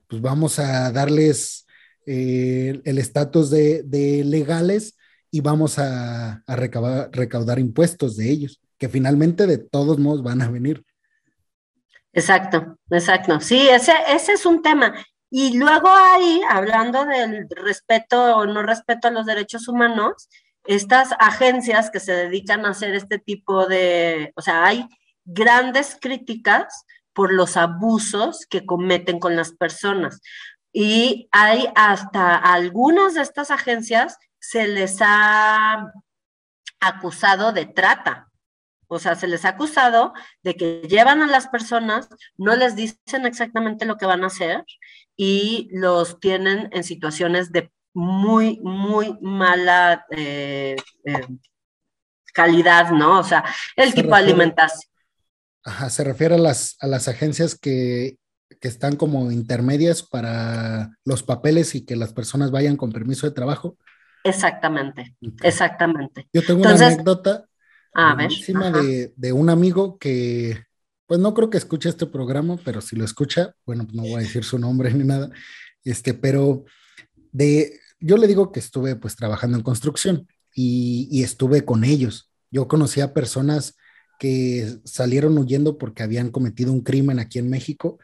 pues vamos a darles eh, el estatus de, legales y vamos a, recaudar, impuestos de ellos, que finalmente de todos modos van a venir. Exacto, exacto. Sí, ese, es un tema. Y luego ahí, hablando del respeto o no respeto a los derechos humanos, estas agencias que se dedican a hacer este tipo de, o sea, hay grandes críticas por los abusos que cometen con las personas. Y hay hasta algunas de estas agencias se les ha acusado de trata. O sea, se les ha acusado de que llevan a las personas, no les dicen exactamente lo que van a hacer y los tienen en situaciones de muy, muy mala eh, eh, calidad, ¿no? O sea, el tipo de alimentación. Ajá, se refiere a las, a las agencias que, que están como intermedias para los papeles y que las personas vayan con permiso de trabajo. Exactamente, exactamente. Yo tengo una anécdota a ver, de, de, un amigo que, pues no creo que escuche este programa, pero si lo escucha, bueno, no voy a decir su nombre ni nada, este, pero de, yo le digo que estuve pues trabajando en construcción y, y estuve con ellos. Yo conocí a personas que salieron huyendo porque habían cometido un crimen aquí en México.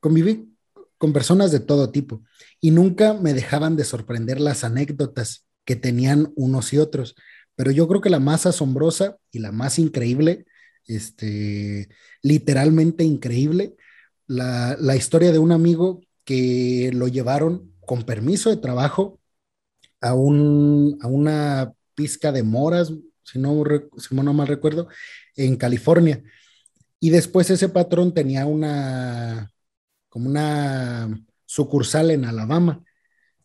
Conviví con personas de todo tipo y nunca me dejaban de sorprender las anécdotas que tenían unos y otros. Pero yo creo que la más asombrosa y la más increíble, este, literalmente increíble, la, la historia de un amigo que lo llevaron con permiso de trabajo a, un, a una pizca de moras, si no, si no mal recuerdo, en California. Y después ese patrón tenía una, como una sucursal en Alabama,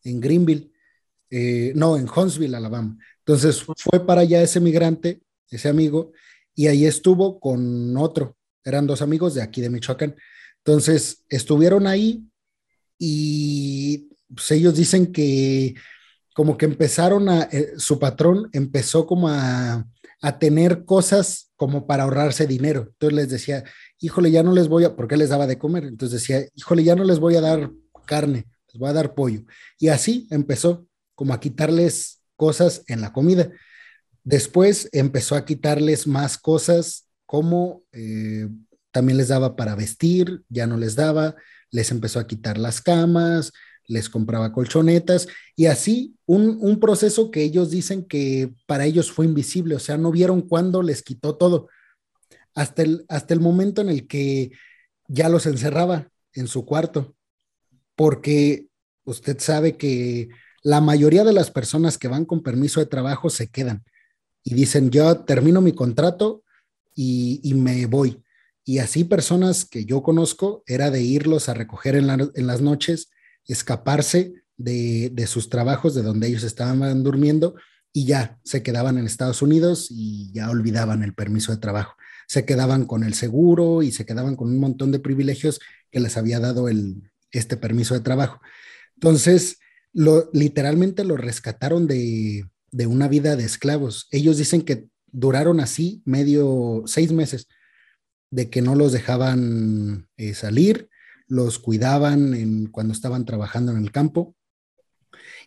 en Greenville, eh, no, en Huntsville, Alabama. Entonces fue para allá ese migrante, ese amigo, y ahí estuvo con otro, eran dos amigos de aquí de Michoacán. Entonces estuvieron ahí y pues, ellos dicen que como que empezaron a, eh, su patrón empezó como a, a tener cosas como para ahorrarse dinero. Entonces les decía, híjole, ya no les voy a, porque les daba de comer. Entonces decía, híjole, ya no les voy a dar carne, les voy a dar pollo. Y así empezó como a quitarles cosas en la comida. Después empezó a quitarles más cosas como eh, también les daba para vestir, ya no les daba, les empezó a quitar las camas, les compraba colchonetas y así un, proceso que ellos dicen que para ellos fue invisible, o sea, no vieron cuándo les quitó todo, hasta el, hasta el momento en el que ya los encerraba en su cuarto porque usted sabe que la mayoría de las personas que van con permiso de trabajo se quedan y dicen, yo termino mi contrato y, me voy. Y así personas que yo conozco era de irlos a recoger en, las noches, escaparse de, de, sus trabajos, de donde ellos estaban durmiendo, y ya se quedaban en Estados Unidos y ya olvidaban el permiso de trabajo. Se quedaban con el seguro y se quedaban con un montón de privilegios que les había dado el, este permiso de trabajo. Entonces, literalmente lo rescataron de, de una vida de esclavos. Ellos dicen que duraron así medio seis meses, de que no los dejaban eh, salir, los cuidaban cuando estaban trabajando en el campo.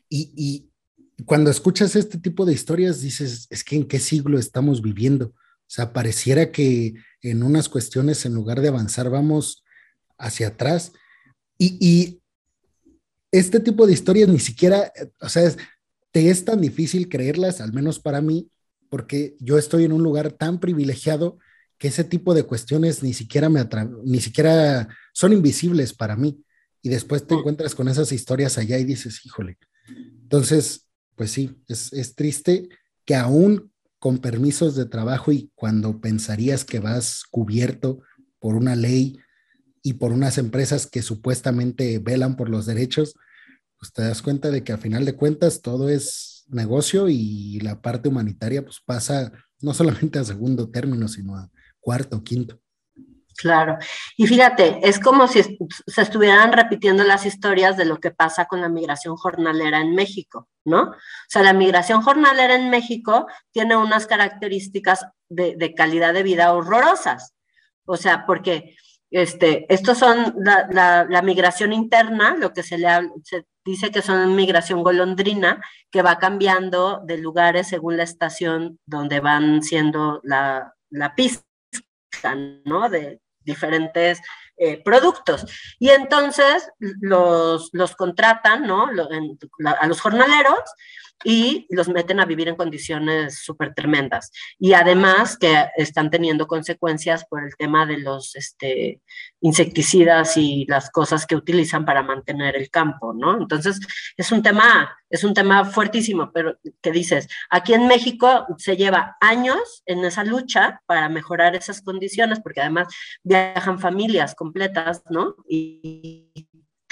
Y, y, cuando escuchas este tipo de historias, dices, es que en qué siglo estamos viviendo. O sea, pareciera que en unas cuestiones, en lugar de avanzar, vamos hacia atrás. Y este tipo de historias ni siquiera, o sea, te es tan difícil creerlas, al menos para mí, porque yo estoy en un lugar tan privilegiado que ese tipo de cuestiones ni siquiera me ni siquiera son invisibles para mí. Y después te mm. encuentras con esas historias allá y dices, híjole. Entonces, pues sí, es, es triste que aún con permisos de trabajo y cuando pensarías que vas cubierto por una ley y por unas empresas que supuestamente velan por los derechos, pues te das cuenta de que a final de cuentas todo es negocio y la parte humanitaria pues pasa no solamente a segundo término, sino a cuarto, o quinto. Claro. Y fíjate, es como si se estuvieran repitiendo las historias de lo que pasa con la migración jornalera en México, ¿no? O sea, la migración jornalera en México tiene unas características de, calidad de vida horrorosas. O sea, porque este, estos son la, migración interna, lo que se le se dice que son migración golondrina, que va cambiando de lugares según la estación donde van siendo la, la pista, ¿no? De, diferentes eh, productos. Y entonces los, los contratan, ¿no? a los jornaleros y los meten a vivir en condiciones súper tremendas. Y además que están teniendo consecuencias por el tema de los este, insecticidas y las cosas que utilizan para mantener el campo, ¿no? Entonces, es un tema, es un tema fuertísimo, pero que dices, aquí en México se lleva años en esa lucha para mejorar esas condiciones, porque además viajan familias completas, ¿no? Y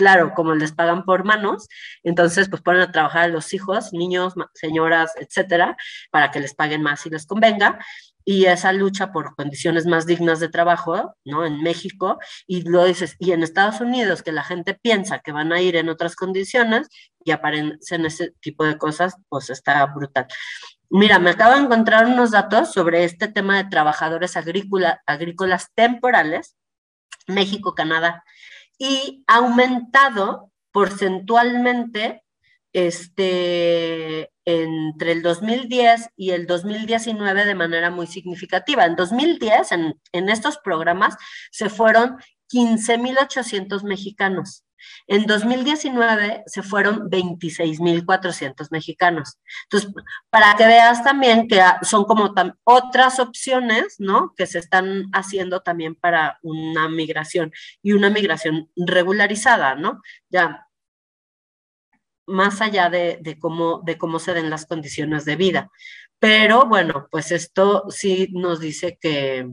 claro, como les pagan por manos, entonces pues ponen a trabajar a los hijos, niños, señoras, etcétera, para que les paguen más si les convenga. Y esa lucha por condiciones más dignas de trabajo, ¿no? En México, y lo dices, y en Estados Unidos, que la gente piensa que van a ir en otras condiciones y aparecen ese tipo de cosas, pues está brutal. Mira, me acabo de encontrar unos datos sobre este tema de trabajadores agrícola, agrícolas temporales, México, Canadá y ha aumentado porcentualmente este, entre el 2010 y el 2019 de manera muy significativa. En 2010, en, en estos programas, se fueron 15.800 mexicanos. En 2019 se fueron 26.400 mexicanos. Entonces, para que veas también que son como otras opciones, ¿no? Que se están haciendo también para una migración y una migración regularizada, ¿no? Ya más allá de, de cómo se den las condiciones de vida. Pero bueno, pues esto sí nos dice que,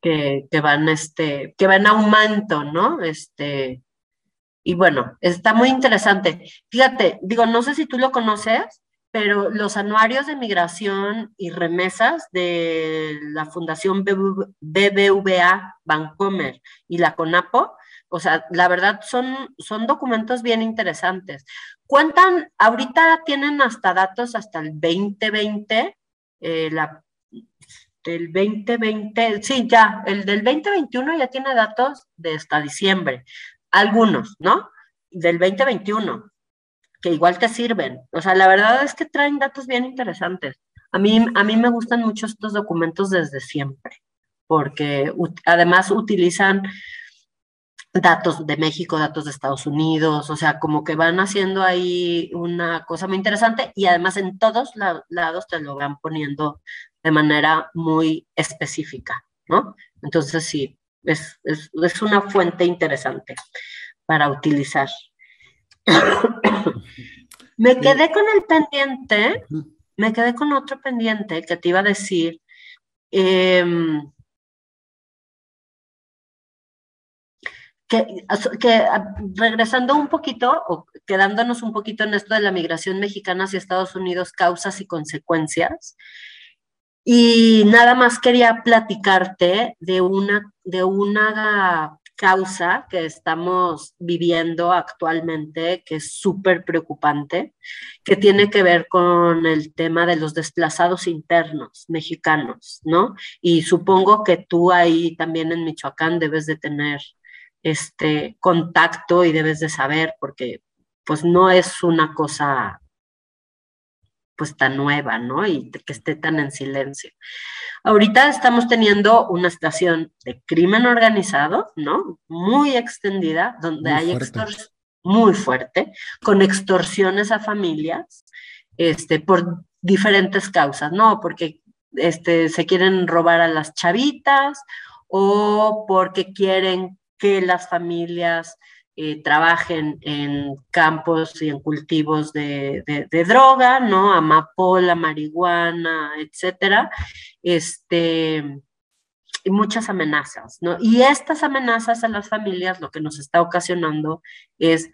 que, van, este, que va en aumento, ¿no? Este, y bueno, está muy interesante. Fíjate, digo, no sé si tú lo conoces, pero los anuarios de migración y remesas de la Fundación BBVA Bancomer y la CONAPO, o sea, la verdad son, son documentos bien interesantes. Cuentan, ahorita tienen hasta datos hasta el 2020, eh, la del 2020, sí, ya, el del 2021 ya tiene datos de hasta diciembre, algunos, ¿no? Del 2021, que igual te sirven. O sea, la verdad es que traen datos bien interesantes. A mí, a mí me gustan mucho estos documentos desde siempre, porque además utilizan datos de México, datos de Estados Unidos, o sea, como que van haciendo ahí una cosa muy interesante y además en todos lados te lo van poniendo de manera muy específica, ¿no? Entonces sí, es, es, es una fuente interesante para utilizar. me quedé con el pendiente, me quedé con otro pendiente que te iba a decir. Em, que, que, regresando un poquito o quedándonos un poquito en esto de la migración mexicana hacia Estados Unidos, causas y consecuencias, y nada más quería platicarte de una, de una causa que estamos viviendo actualmente, que es súper preocupante, que tiene que ver con el tema de los desplazados internos mexicanos, ¿no? Y supongo que tú ahí también en Michoacán debes de tener este contacto y debes de saber, porque pues no es una cosa pues tan nueva, ¿no? Y que esté tan en silencio. Ahorita estamos teniendo una situación de crimen organizado, ¿no? Muy extendida, donde hay extorsión muy fuerte, con extorsiones a familias, este, por diferentes causas, ¿no? Porque este, se quieren robar a las chavitas o porque quieren que las familias eh, trabajen en campos y en cultivos de, droga, ¿no? Amapola, marihuana, etcétera, este, y muchas amenazas, ¿no? Y estas amenazas a las familias lo que nos está ocasionando es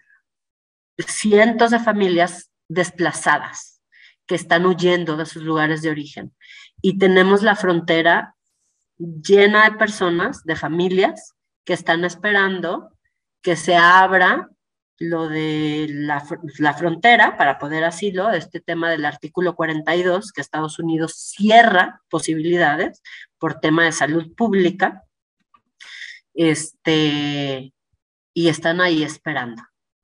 cientos de familias desplazadas que están huyendo de sus lugares de origen. Y tenemos la frontera llena de personas, de familias, que están esperando que se abra lo de la, frontera para poder asilo, este tema del artículo 42, que Estados Unidos cierra posibilidades por tema de salud pública, este, y están ahí esperando,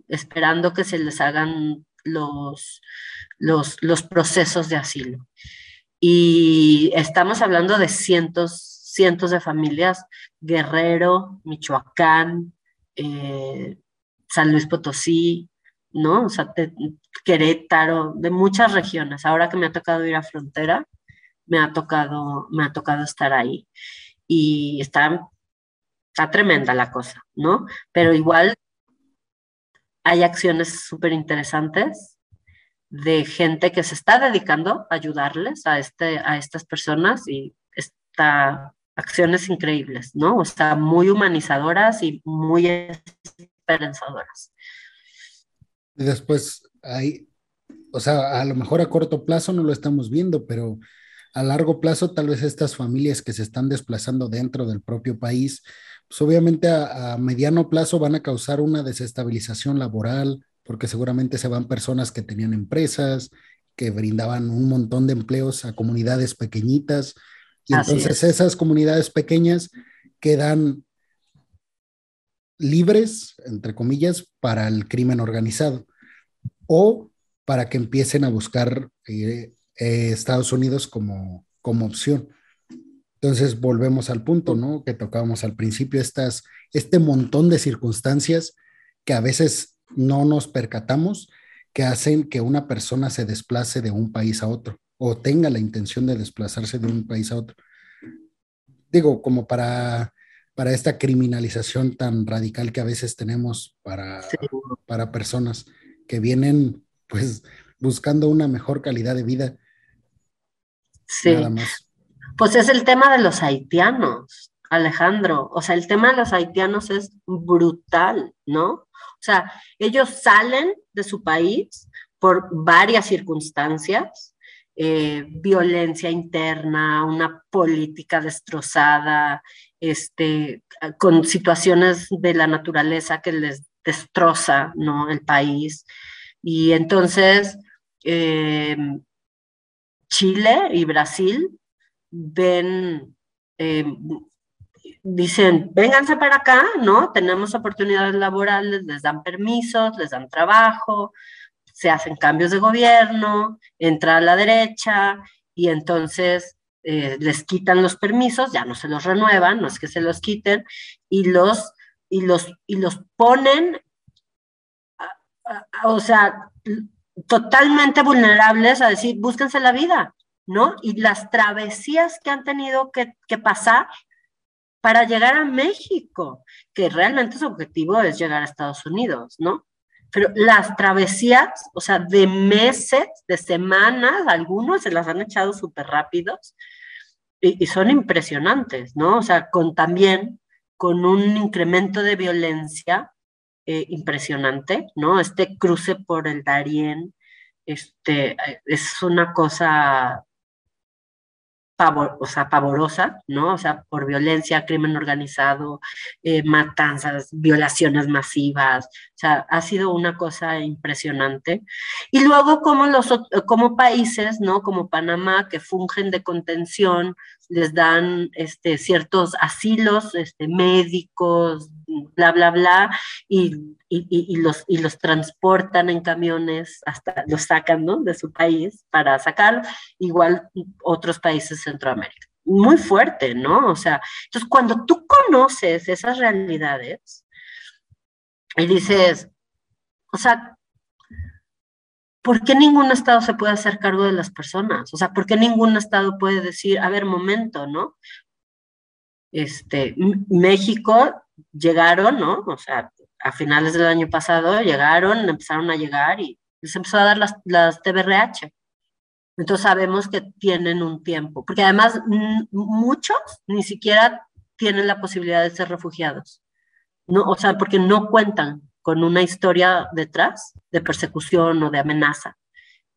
esperando que se les hagan los, los, los procesos de asilo. Y estamos hablando de cientos, cientos de familias, Guerrero, Michoacán, eh, San Luis Potosí, ¿no? O sea, Querétaro, de muchas regiones. Ahora que me ha tocado ir a frontera, me ha tocado, me ha tocado estar ahí. Y está, está tremenda la cosa, ¿no? Pero igual hay acciones súper interesantes de gente que se está dedicando a ayudarles a, este, a estas personas y está acciones increíbles, ¿no? O sea, muy humanizadoras y muy esperanzadoras. Y después hay, o sea, a lo mejor a corto plazo no lo estamos viendo, pero a largo plazo tal vez estas familias que se están desplazando dentro del propio país, pues obviamente a, a mediano plazo van a causar una desestabilización laboral, porque seguramente se van personas que tenían empresas, que brindaban un montón de empleos a comunidades pequeñitas, y entonces esas comunidades pequeñas quedan libres, entre comillas, para el crimen organizado o para que empiecen a buscar eh, eh, Estados Unidos como, como opción. Entonces volvemos al punto, ¿no? Que tocábamos al principio, estas, este montón de circunstancias que a veces no nos percatamos que hacen que una persona se desplace de un país a otro o tenga la intención de desplazarse de un país a otro. Digo, como para, para esta criminalización tan radical que a veces tenemos para, para personas que vienen pues buscando una mejor calidad de vida. Sí. Nada más. Pues es el tema de los haitianos, Alejandro. O sea, el tema de los haitianos es brutal, ¿no? O sea, ellos salen de su país por varias circunstancias, eh, violencia interna, una política destrozada, este, con situaciones de la naturaleza que les destroza ¿no? el país. Y entonces eh, Chile y Brasil ven, eh, dicen, vénganse para acá, ¿no? Tenemos oportunidades laborales, les dan permisos, les dan trabajo, se hacen cambios de gobierno, entra a la derecha y entonces eh, les quitan los permisos, ya no se los renuevan, no es que se los quiten, y los, y los, y los ponen, o sea, totalmente vulnerables a decir, búsquense la vida, ¿no? Y las travesías que han tenido que, que pasar para llegar a México, que realmente su objetivo es llegar a Estados Unidos, ¿no? Pero las travesías, o sea, de meses, de semanas, algunos se las han echado súper rápidos y, son impresionantes, ¿no? O sea, con también con un incremento de violencia eh, impresionante, ¿no? Este cruce por el Darién, este, es una cosa pavorosa, ¿no? O sea, por violencia, crimen organizado, eh, matanzas, violaciones masivas, o sea, ha sido una cosa impresionante. Y luego como los como países, ¿no? Como Panamá que fungen de contención, les dan este, ciertos asilos este, médicos, bla, bla, bla, y, y, los, y los transportan en camiones, hasta los sacan ¿no? de su país para sacar, igual otros países de Centroamérica. Muy fuerte, ¿no? O sea, entonces cuando tú conoces esas realidades y dices, o sea, ¿por qué ningún Estado se puede hacer cargo de las personas? O sea, ¿por qué ningún Estado puede decir, a ver, momento, ¿no? Este, México llegaron, ¿no? O sea, a finales del año pasado llegaron, empezaron a llegar y les empezó a dar las, las TBRH. Entonces sabemos que tienen un tiempo, porque además muchos ni siquiera tienen la posibilidad de ser refugiados, ¿no? O sea, porque no cuentan con una historia detrás de persecución o de amenaza.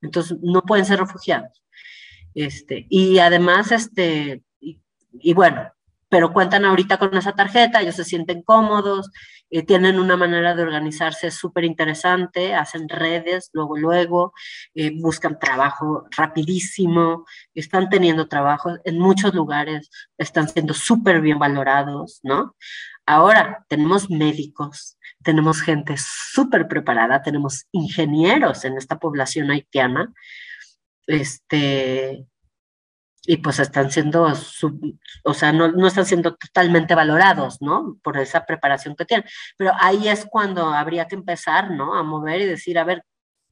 Entonces, no pueden ser refugiados. Este, y además, este, y, bueno, pero cuentan ahorita con esa tarjeta, ellos se sienten cómodos, eh, tienen una manera de organizarse súper interesante, hacen redes, luego, luego, eh, buscan trabajo rapidísimo, están teniendo trabajo en muchos lugares, están siendo súper bien valorados, ¿no? Ahora tenemos médicos, tenemos gente súper preparada, tenemos ingenieros en esta población haitiana, este, y pues están siendo, o sea, no, no, están siendo totalmente valorados, ¿no? Por esa preparación que tienen. Pero ahí es cuando habría que empezar, ¿no? A mover y decir, a ver,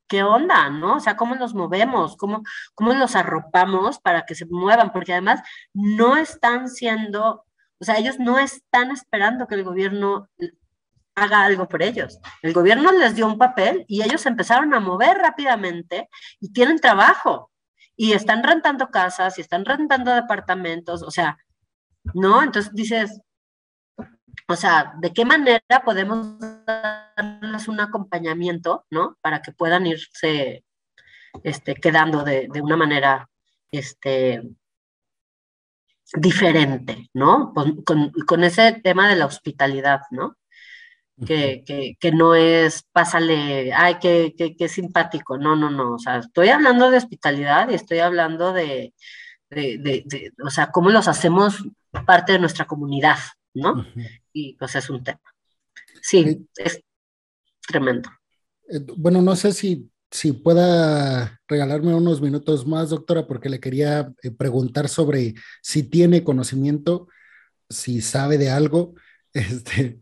¿qué onda, no? O sea, ¿cómo los movemos? ¿Cómo, cómo los arropamos para que se muevan? Porque además no están siendo o sea, ellos no están esperando que el gobierno haga algo por ellos. El gobierno les dio un papel y ellos empezaron a mover rápidamente y tienen trabajo y están rentando casas y están rentando departamentos, o sea, ¿no? Entonces dices, o sea, ¿de qué manera podemos darles un acompañamiento, ¿no? Para que puedan irse este, quedando de, de una manera este, diferente, ¿no? Con, ese tema de la hospitalidad, ¿no? Que, que, no es, pásale, ay, qué, qué, simpático, no, no, no, o sea, estoy hablando de hospitalidad y estoy hablando de, de, de, o sea, cómo los hacemos parte de nuestra comunidad, ¿no? Y pues es un tema. Sí, es tremendo. Eh, bueno, no sé si si pueda regalarme unos minutos más, doctora, porque le quería eh, preguntar sobre si tiene conocimiento, si sabe de algo, este,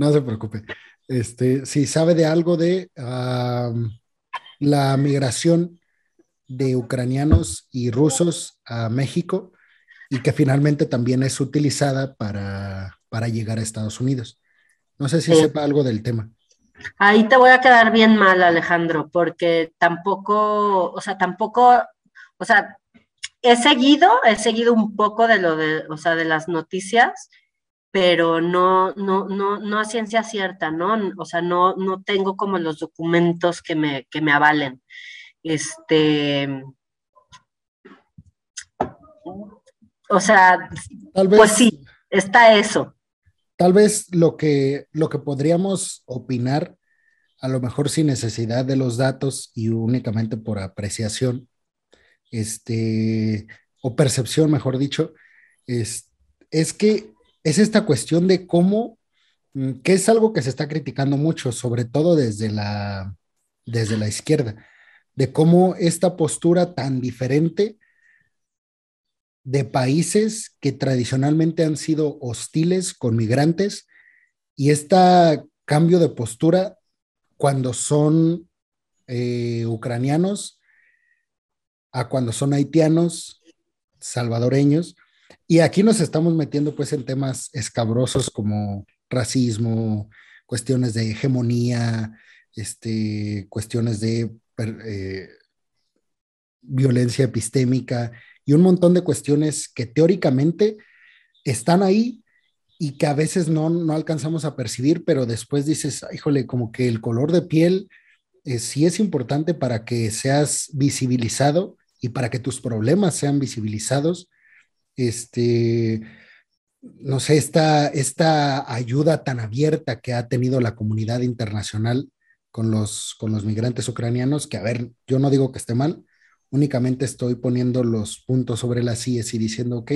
no se preocupe, este, si sabe de algo de la migración de ucranianos y rusos a México y que finalmente también es utilizada para, para llegar a Estados Unidos. No sé si sepa algo del tema. Ahí te voy a quedar bien mal, Alejandro, porque tampoco, o sea, tampoco, o sea, he seguido, he seguido un poco de lo de, o sea, de las noticias, pero no, no, no, no a ciencia cierta, ¿no? O sea, no, no tengo como los documentos que me, que me avalen. Este, o sea, pues sí, está eso. Tal vez lo que, lo que podríamos opinar, a lo mejor sin necesidad de los datos y únicamente por apreciación, este, o percepción, mejor dicho, es, es que es esta cuestión de cómo, mm, que es algo que se está criticando mucho, sobre todo desde la, desde la izquierda, de cómo esta postura tan diferente de países que tradicionalmente han sido hostiles con migrantes y este cambio de postura cuando son eh, ucranianos a cuando son haitianos, salvadoreños, Y aquí nos estamos metiendo pues en temas escabrosos como racismo, cuestiones de hegemonía, este, cuestiones de eh, violencia epistémica y un montón de cuestiones que teóricamente están ahí y que a veces no, no alcanzamos a percibir, pero después dices, híjole, como que el color de piel eh, sí es importante para que seas visibilizado y para que tus problemas sean visibilizados. Este, no sé, esta, esta ayuda tan abierta que ha tenido la comunidad internacional con los, con los migrantes ucranianos, que a ver, yo no digo que esté mal, únicamente estoy poniendo los puntos sobre las IES y diciendo, ok,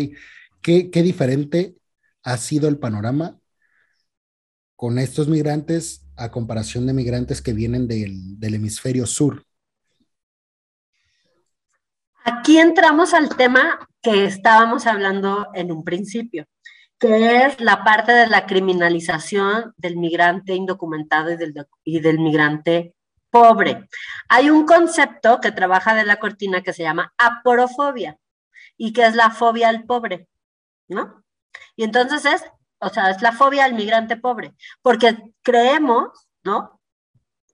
¿qué, qué diferente ha sido el panorama con estos migrantes a comparación de migrantes que vienen del, del hemisferio sur? Aquí entramos al tema que estábamos hablando en un principio que es la parte de la criminalización del migrante indocumentado y del, y del migrante pobre. Hay un concepto que trabaja de la cortina que se llama aporofobia y que es la fobia al pobre, ¿no? Y entonces es, o sea, es la fobia al migrante pobre, porque creemos, ¿no?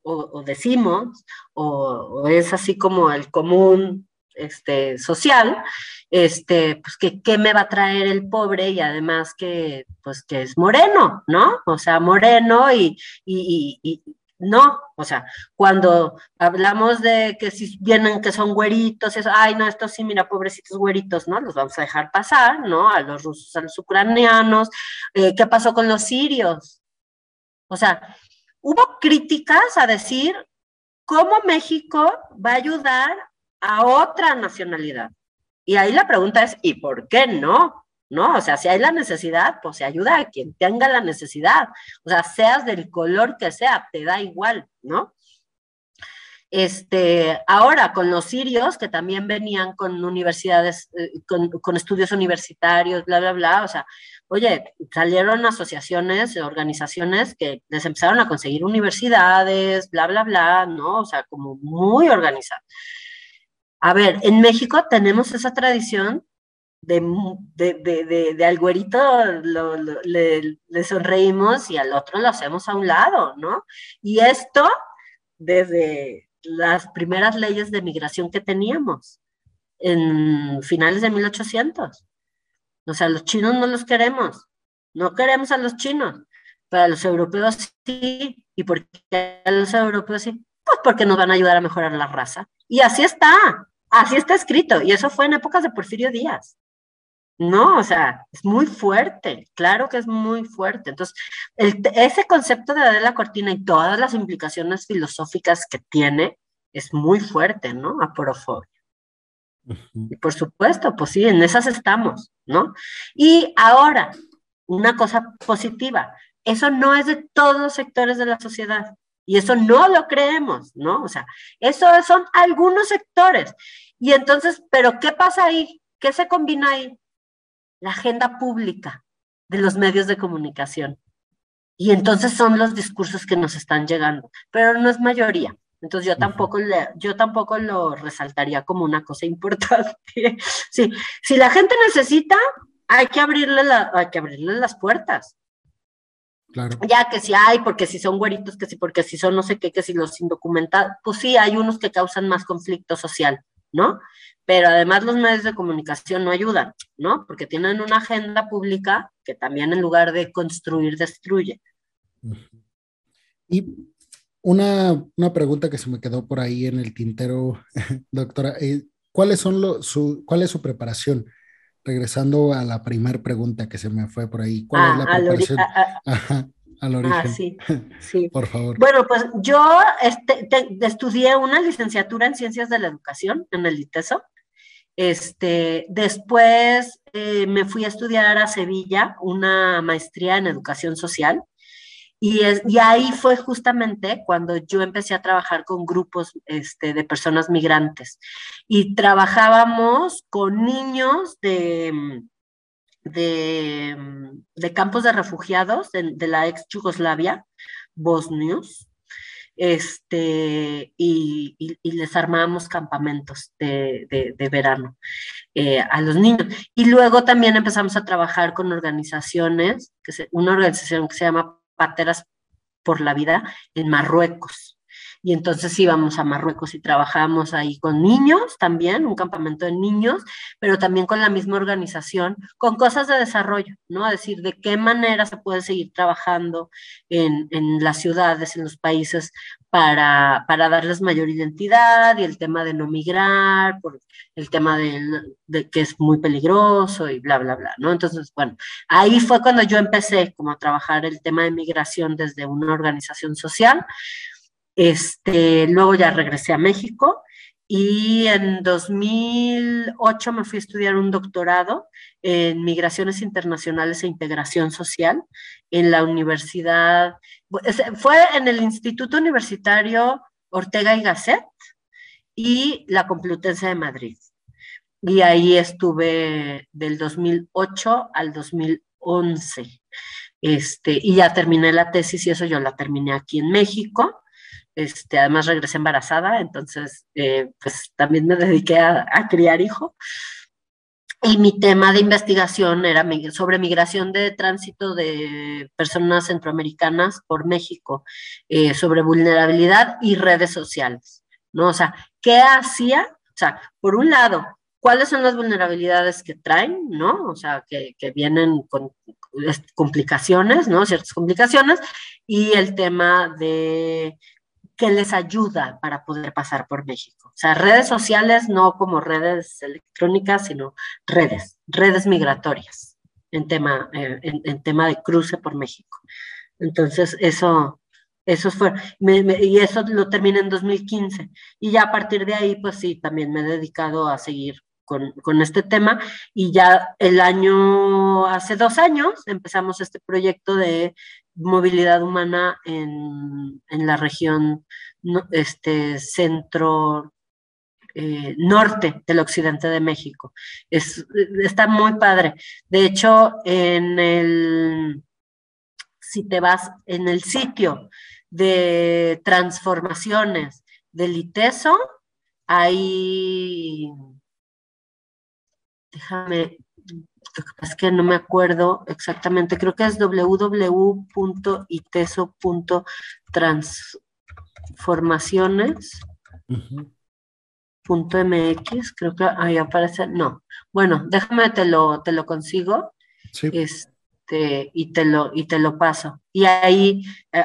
O, decimos, o, o, es así como el común este, social, este, pues que qué me va a traer el pobre y además que, pues que es moreno, ¿no? O sea, moreno y, y, y, no, o sea, cuando hablamos de que si vienen que son güeritos, eso, ay, no, estos sí, mira, pobrecitos güeritos, ¿no? Los vamos a dejar pasar, ¿no? A los rusos, a los ucranianos, eh, ¿qué pasó con los sirios? O sea, hubo críticas a decir cómo México va a ayudar a otra nacionalidad. Y ahí la pregunta es, ¿y por qué no? ¿No? O sea, si hay la necesidad, pues se ayuda a quien tenga la necesidad. O sea, seas del color que sea, te da igual, ¿no? Este, ahora con los sirios, que también venían con universidades, eh, con, estudios universitarios, bla, bla, bla, o sea, oye, salieron asociaciones, organizaciones que les empezaron a conseguir universidades, bla, bla, bla, ¿no? O sea, como muy organizadas. A ver, en México tenemos esa tradición de, de, de, al güerito le, le, sonreímos y al otro lo hacemos a un lado, ¿no? Y esto desde las primeras leyes de migración que teníamos en finales de 1800. O sea, los chinos no los queremos, no queremos a los chinos, pero a los europeos sí. ¿Y por qué a los europeos sí? Pues porque nos van a ayudar a mejorar la raza. Y así está. Así está escrito, y eso fue en épocas de Porfirio Díaz. No, o sea, es muy fuerte, claro que es muy fuerte. Entonces, ese concepto de Adela Cortina y todas las implicaciones filosóficas que tiene es muy fuerte, ¿no? Aporofobia. Y por supuesto, pues sí, en esas estamos, ¿no? Y ahora, una cosa positiva, eso no es de todos los sectores de la sociedad. Y eso no lo creemos, ¿no? O sea, eso son algunos sectores. Y entonces, ¿pero qué pasa ahí? ¿Qué se combina ahí? La agenda pública de los medios de comunicación. Y entonces son los discursos que nos están llegando, pero no es mayoría. Entonces yo tampoco, le, yo tampoco lo resaltaría como una cosa importante. sí, si la gente necesita, hay que abrirle, la, hay que abrirle las puertas. Ya que si hay, porque si son güeritos, que si porque si son no sé qué, que si los indocumentados, pues sí, hay unos que causan más conflicto social, ¿no? Pero además los medios de comunicación no ayudan, ¿no? Porque tienen una agenda pública que también en lugar de construir, destruye. Y una, pregunta que se me quedó por ahí en el tintero, doctora, eh, ¿cuáles son los, su, ¿cuál es su preparación? Regresando a la primera pregunta que se me fue por ahí, ¿cuál es la ah, preparación? al origen. Ah, sí, sí. por favor. Bueno, pues yo este, estudié una licenciatura en Ciencias de la Educación en el ITESO. Este, después eh, me fui a estudiar a Sevilla una maestría en Educación Social y, y, ahí fue justamente cuando yo empecé a trabajar con grupos este, de personas migrantes. Y trabajábamos con niños de, de, campos de refugiados de, la ex Yugoslavia, bosnios, este, y, les armábamos campamentos de, verano eh, a los niños. Y luego también empezamos a trabajar con organizaciones, que una organización que se llama Pateras por la Vida en Marruecos y entonces íbamos a Marruecos y trabajábamos ahí con niños también, un campamento de niños, pero también con la misma organización, con cosas de desarrollo, ¿no? Es decir, de qué manera se puede seguir trabajando en, en las ciudades, en los países, para, para, darles mayor identidad y el tema de no migrar, por el tema de, de, que es muy peligroso y bla, bla, bla, ¿no? Entonces, bueno, ahí fue cuando yo empecé como a trabajar el tema de migración desde una organización social. Este, luego ya regresé a México y en 2008 me fui a estudiar un doctorado en migraciones internacionales e integración social en la universidad, fue en el Instituto Universitario Ortega y Gasset y la Complutense de Madrid. Y ahí estuve del 2008 al 2011. Este, y ya terminé la tesis y eso yo la terminé aquí en México. Este, además regresé embarazada, entonces eh, pues también me dediqué a, criar hijo. Y mi tema de investigación era sobre migración de tránsito de personas centroamericanas por México, eh, sobre vulnerabilidad y redes sociales, ¿no? O sea, ¿qué hacía? O sea, por un lado, ¿cuáles son las vulnerabilidades que traen, ¿no? O sea, que, que vienen con complicaciones, ¿no? Ciertas complicaciones, y el tema de que les ayuda para poder pasar por México. O sea, redes sociales no como redes electrónicas, sino redes, redes migratorias en tema, eh, en, tema de cruce por México. Entonces, eso, eso fue, y eso lo terminé en 2015. Y ya a partir de ahí, pues sí, también me he dedicado a seguir con, con, este tema y ya el año, hace dos años, empezamos este proyecto de movilidad humana en, la región este, centro eh, norte del occidente de México. Es, está muy padre. De hecho, en el, si te vas en el sitio de transformaciones del ITESO, hay, déjame es que no me acuerdo exactamente, creo que es www.iteso.transformaciones.mx, creo que ahí aparece, no. Bueno, déjame te lo, te lo consigo. Este, y te lo, y te lo paso. Y ahí, eh,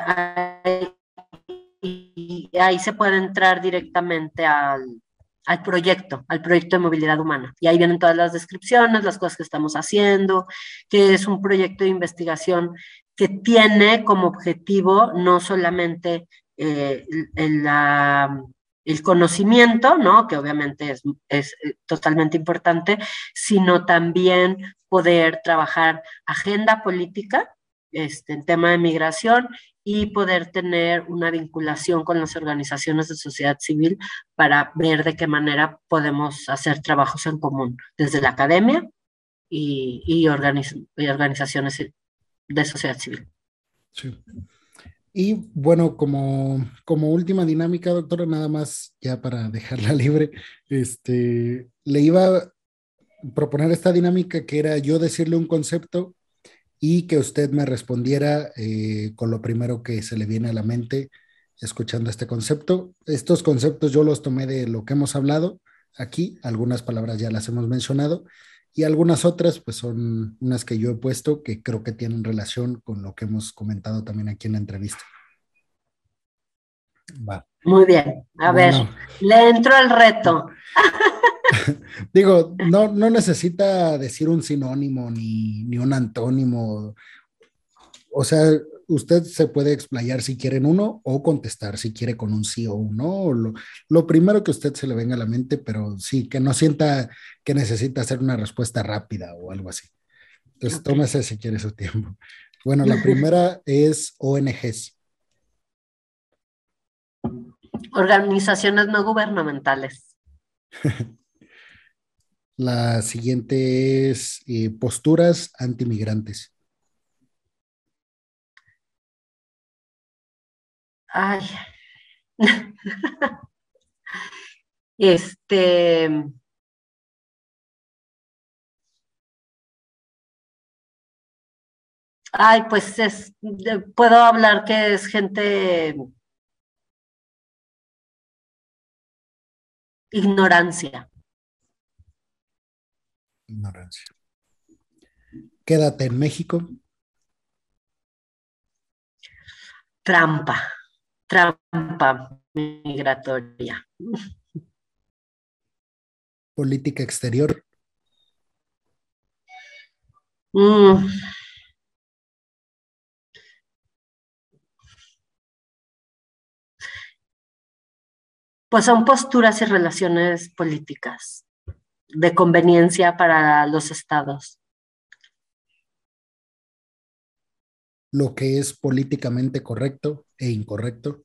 ahí, ahí se puede entrar directamente al, al proyecto, al proyecto de movilidad humana. Y ahí vienen todas las descripciones, las cosas que estamos haciendo, que es un proyecto de investigación que tiene como objetivo no solamente eh, el, conocimiento, ¿no? que obviamente es, eh, totalmente importante, sino también poder trabajar agenda política este, en tema de migración y poder tener una vinculación con las organizaciones de sociedad civil para ver de qué manera podemos hacer trabajos en común desde la academia y, y, organizaciones de sociedad civil. Sí. Y bueno, como, como última dinámica, doctora, nada más ya para dejarla libre, este, le iba a proponer esta dinámica que era yo decirle un concepto y que usted me respondiera eh, con lo primero que se le viene a la mente escuchando este concepto. Estos conceptos yo los tomé de lo que hemos hablado aquí, algunas palabras ya las hemos mencionado y algunas otras pues son unas que yo he puesto que creo que tienen relación con lo que hemos comentado también aquí en la entrevista. Va. Muy bien, a ver, le entro al reto. Digo, no, no necesita decir un sinónimo ni, ni, un antónimo. O sea, usted se puede explayar si quiere en uno o contestar si quiere con un sí o un no. Lo, lo, primero que a usted se le venga a la mente, pero sí, que no sienta que necesita hacer una respuesta rápida o algo así. Entonces, tómese si quiere su tiempo. Bueno, la primera es ONGs. Organizaciones no gubernamentales. La siguiente es eh, posturas antimigrantes. Ay, este. Ay, pues es, puedo hablar que es gente ignorancia. Ignorancia. Quédate en México. Trampa, trampa migratoria. Política exterior. Mm. Pues son posturas y relaciones políticas de conveniencia para los estados. lo que es políticamente correcto e incorrecto?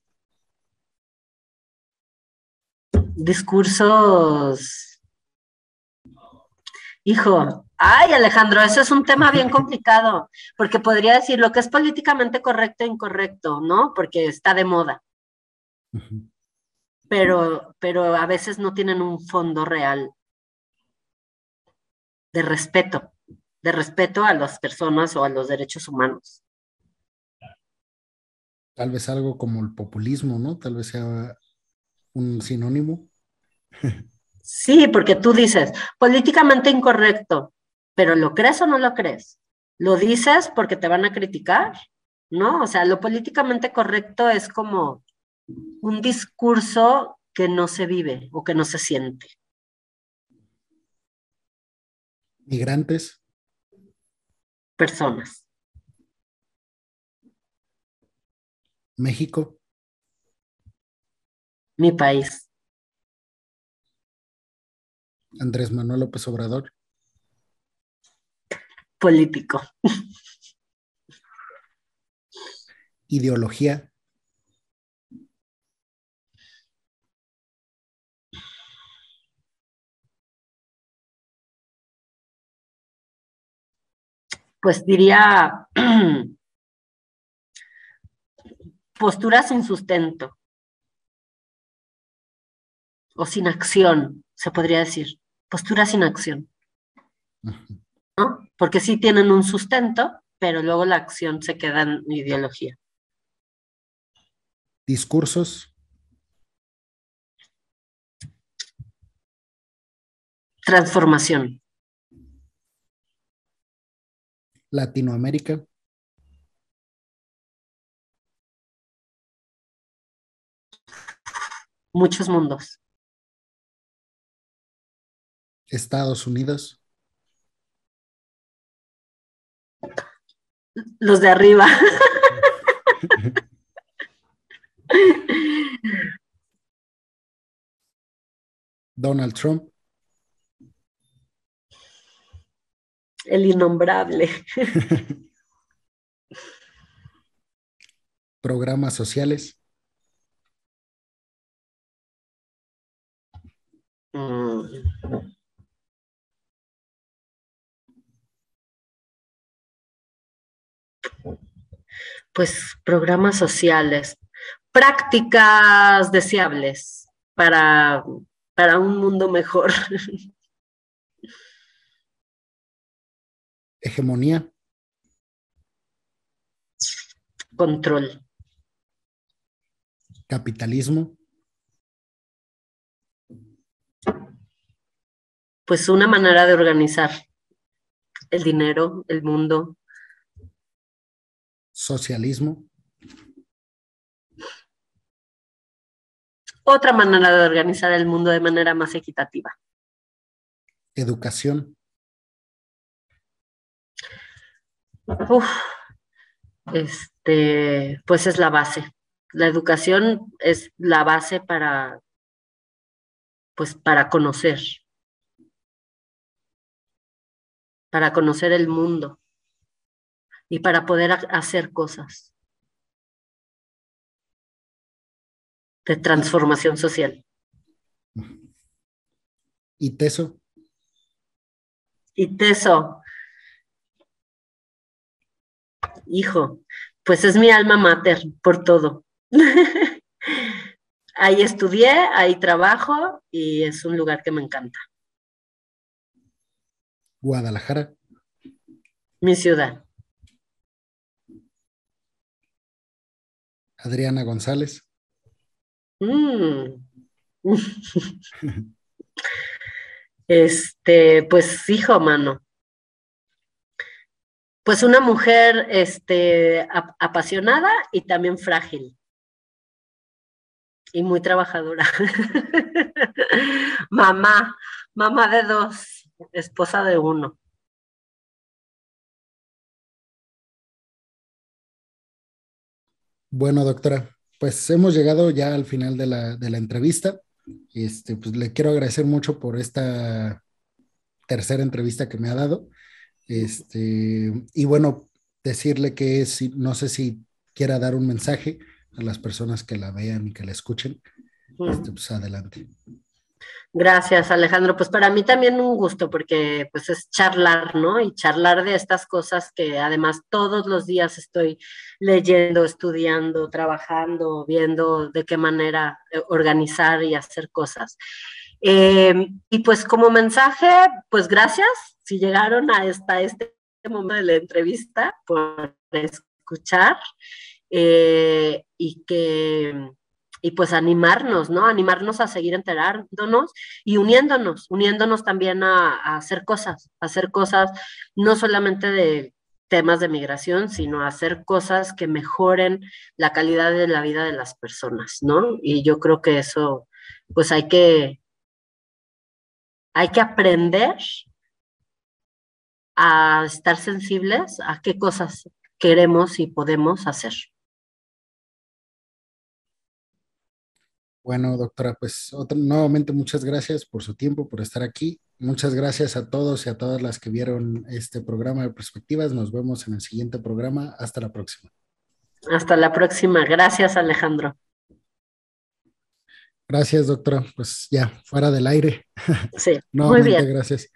Discursos. Hijo, ay Alejandro, eso es un tema bien complicado, porque podría decir lo que es políticamente correcto e incorrecto, ¿no? Porque está de moda. Pero, pero a veces no tienen un fondo real de respeto, de respeto a las personas o a los derechos humanos tal vez algo como el populismo, ¿no? Tal vez sea un sinónimo. Sí, porque tú dices, políticamente incorrecto, pero ¿lo crees o no lo crees? ¿Lo dices porque te van a criticar? ¿No? O sea, lo políticamente correcto es como un discurso que no se vive o que no se siente. Migrantes. Personas. México. Mi país. Andrés Manuel López Obrador. Político. Ideología. Pues diría postura sin sustento o sin acción, se podría decir, postura sin acción. ¿no? Porque sí tienen un sustento, pero luego la acción se queda en ideología. Discursos. Transformación. Latinoamérica. muchos mundos. Estados Unidos. Los de arriba. Donald Trump. El innombrable. Programas sociales. Mm. Pues programas sociales, prácticas deseables para, para un mundo mejor. Hegemonía. Control. Capitalismo. pues una manera de organizar el dinero, el mundo. Socialismo. Otra manera de organizar el mundo de manera más equitativa. Educación. Este, pues es la base. La educación es la base para, pues para conocer, para conocer el mundo y para poder hacer cosas de transformación social. ¿Y Teso? Y Teso, hijo, pues es mi alma mater por todo. ahí estudié, ahí trabajo y es un lugar que me encanta. Guadalajara. Mi ciudad. Adriana González. Mm. este, pues hijo, mano. Pues una mujer este, apasionada y también frágil. Y muy trabajadora. mamá, mamá de dos, esposa de uno. Bueno, doctora, pues hemos llegado ya al final de la, de la entrevista. Este, pues le quiero agradecer mucho por esta tercera entrevista que me ha dado. Este, y bueno, decirle que si, no sé si quiera dar un mensaje a las personas que la vean y que la escuchen. Este, pues adelante. Gracias, Alejandro. Pues para mí también un gusto porque pues es charlar, ¿no? Y charlar de estas cosas que además todos los días estoy leyendo, estudiando, trabajando, viendo de qué manera eh, organizar y hacer cosas. Eh, y pues como mensaje, pues gracias si llegaron a esta, este momento de la entrevista por escuchar eh, y que y pues animarnos, ¿no? Animarnos a seguir enterándonos y uniéndonos, uniéndonos también a, hacer cosas, a hacer cosas no solamente de temas de migración, sino a hacer cosas que mejoren la calidad de la vida de las personas, ¿no? Y yo creo que eso, pues hay que, hay que aprender a estar sensibles a qué cosas queremos y podemos hacer. Bueno, doctora, pues nuevamente muchas gracias por su tiempo, por estar aquí. Muchas gracias a todos y a todas las que vieron este programa de perspectivas. Nos vemos en el siguiente programa. Hasta la próxima. Hasta la próxima. Gracias, Alejandro. Gracias, doctora. Pues ya, fuera del aire. Sí, muy bien. gracias.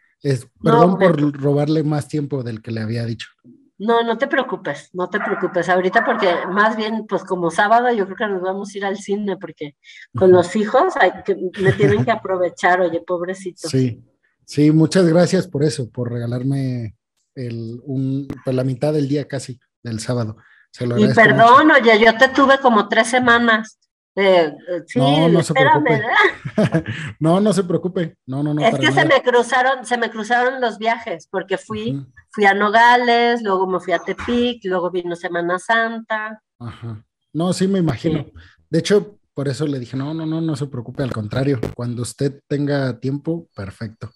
Perdón por robarle más tiempo del que le había dicho. No, no te preocupes, no te preocupes ahorita porque más bien, pues como sábado yo creo que nos vamos a ir al cine porque con los hijos hay que, me tienen que aprovechar, oye, pobrecito. Sí, sí, muchas gracias por eso, por regalarme el, un, pues la mitad del día casi del sábado. y perdón, oye, yo te tuve como tres semanas. Eh, sí, no, no se preocupe. no, no se preocupe. No, no, no. Es que se me cruzaron, se me cruzaron los viajes, porque fui, fui a Nogales, luego me fui a Tepic, luego vino Semana Santa. Ajá. No, sí me imagino. De hecho, por eso le dije, no, no, no, no se preocupe, al contrario, cuando usted tenga tiempo, perfecto.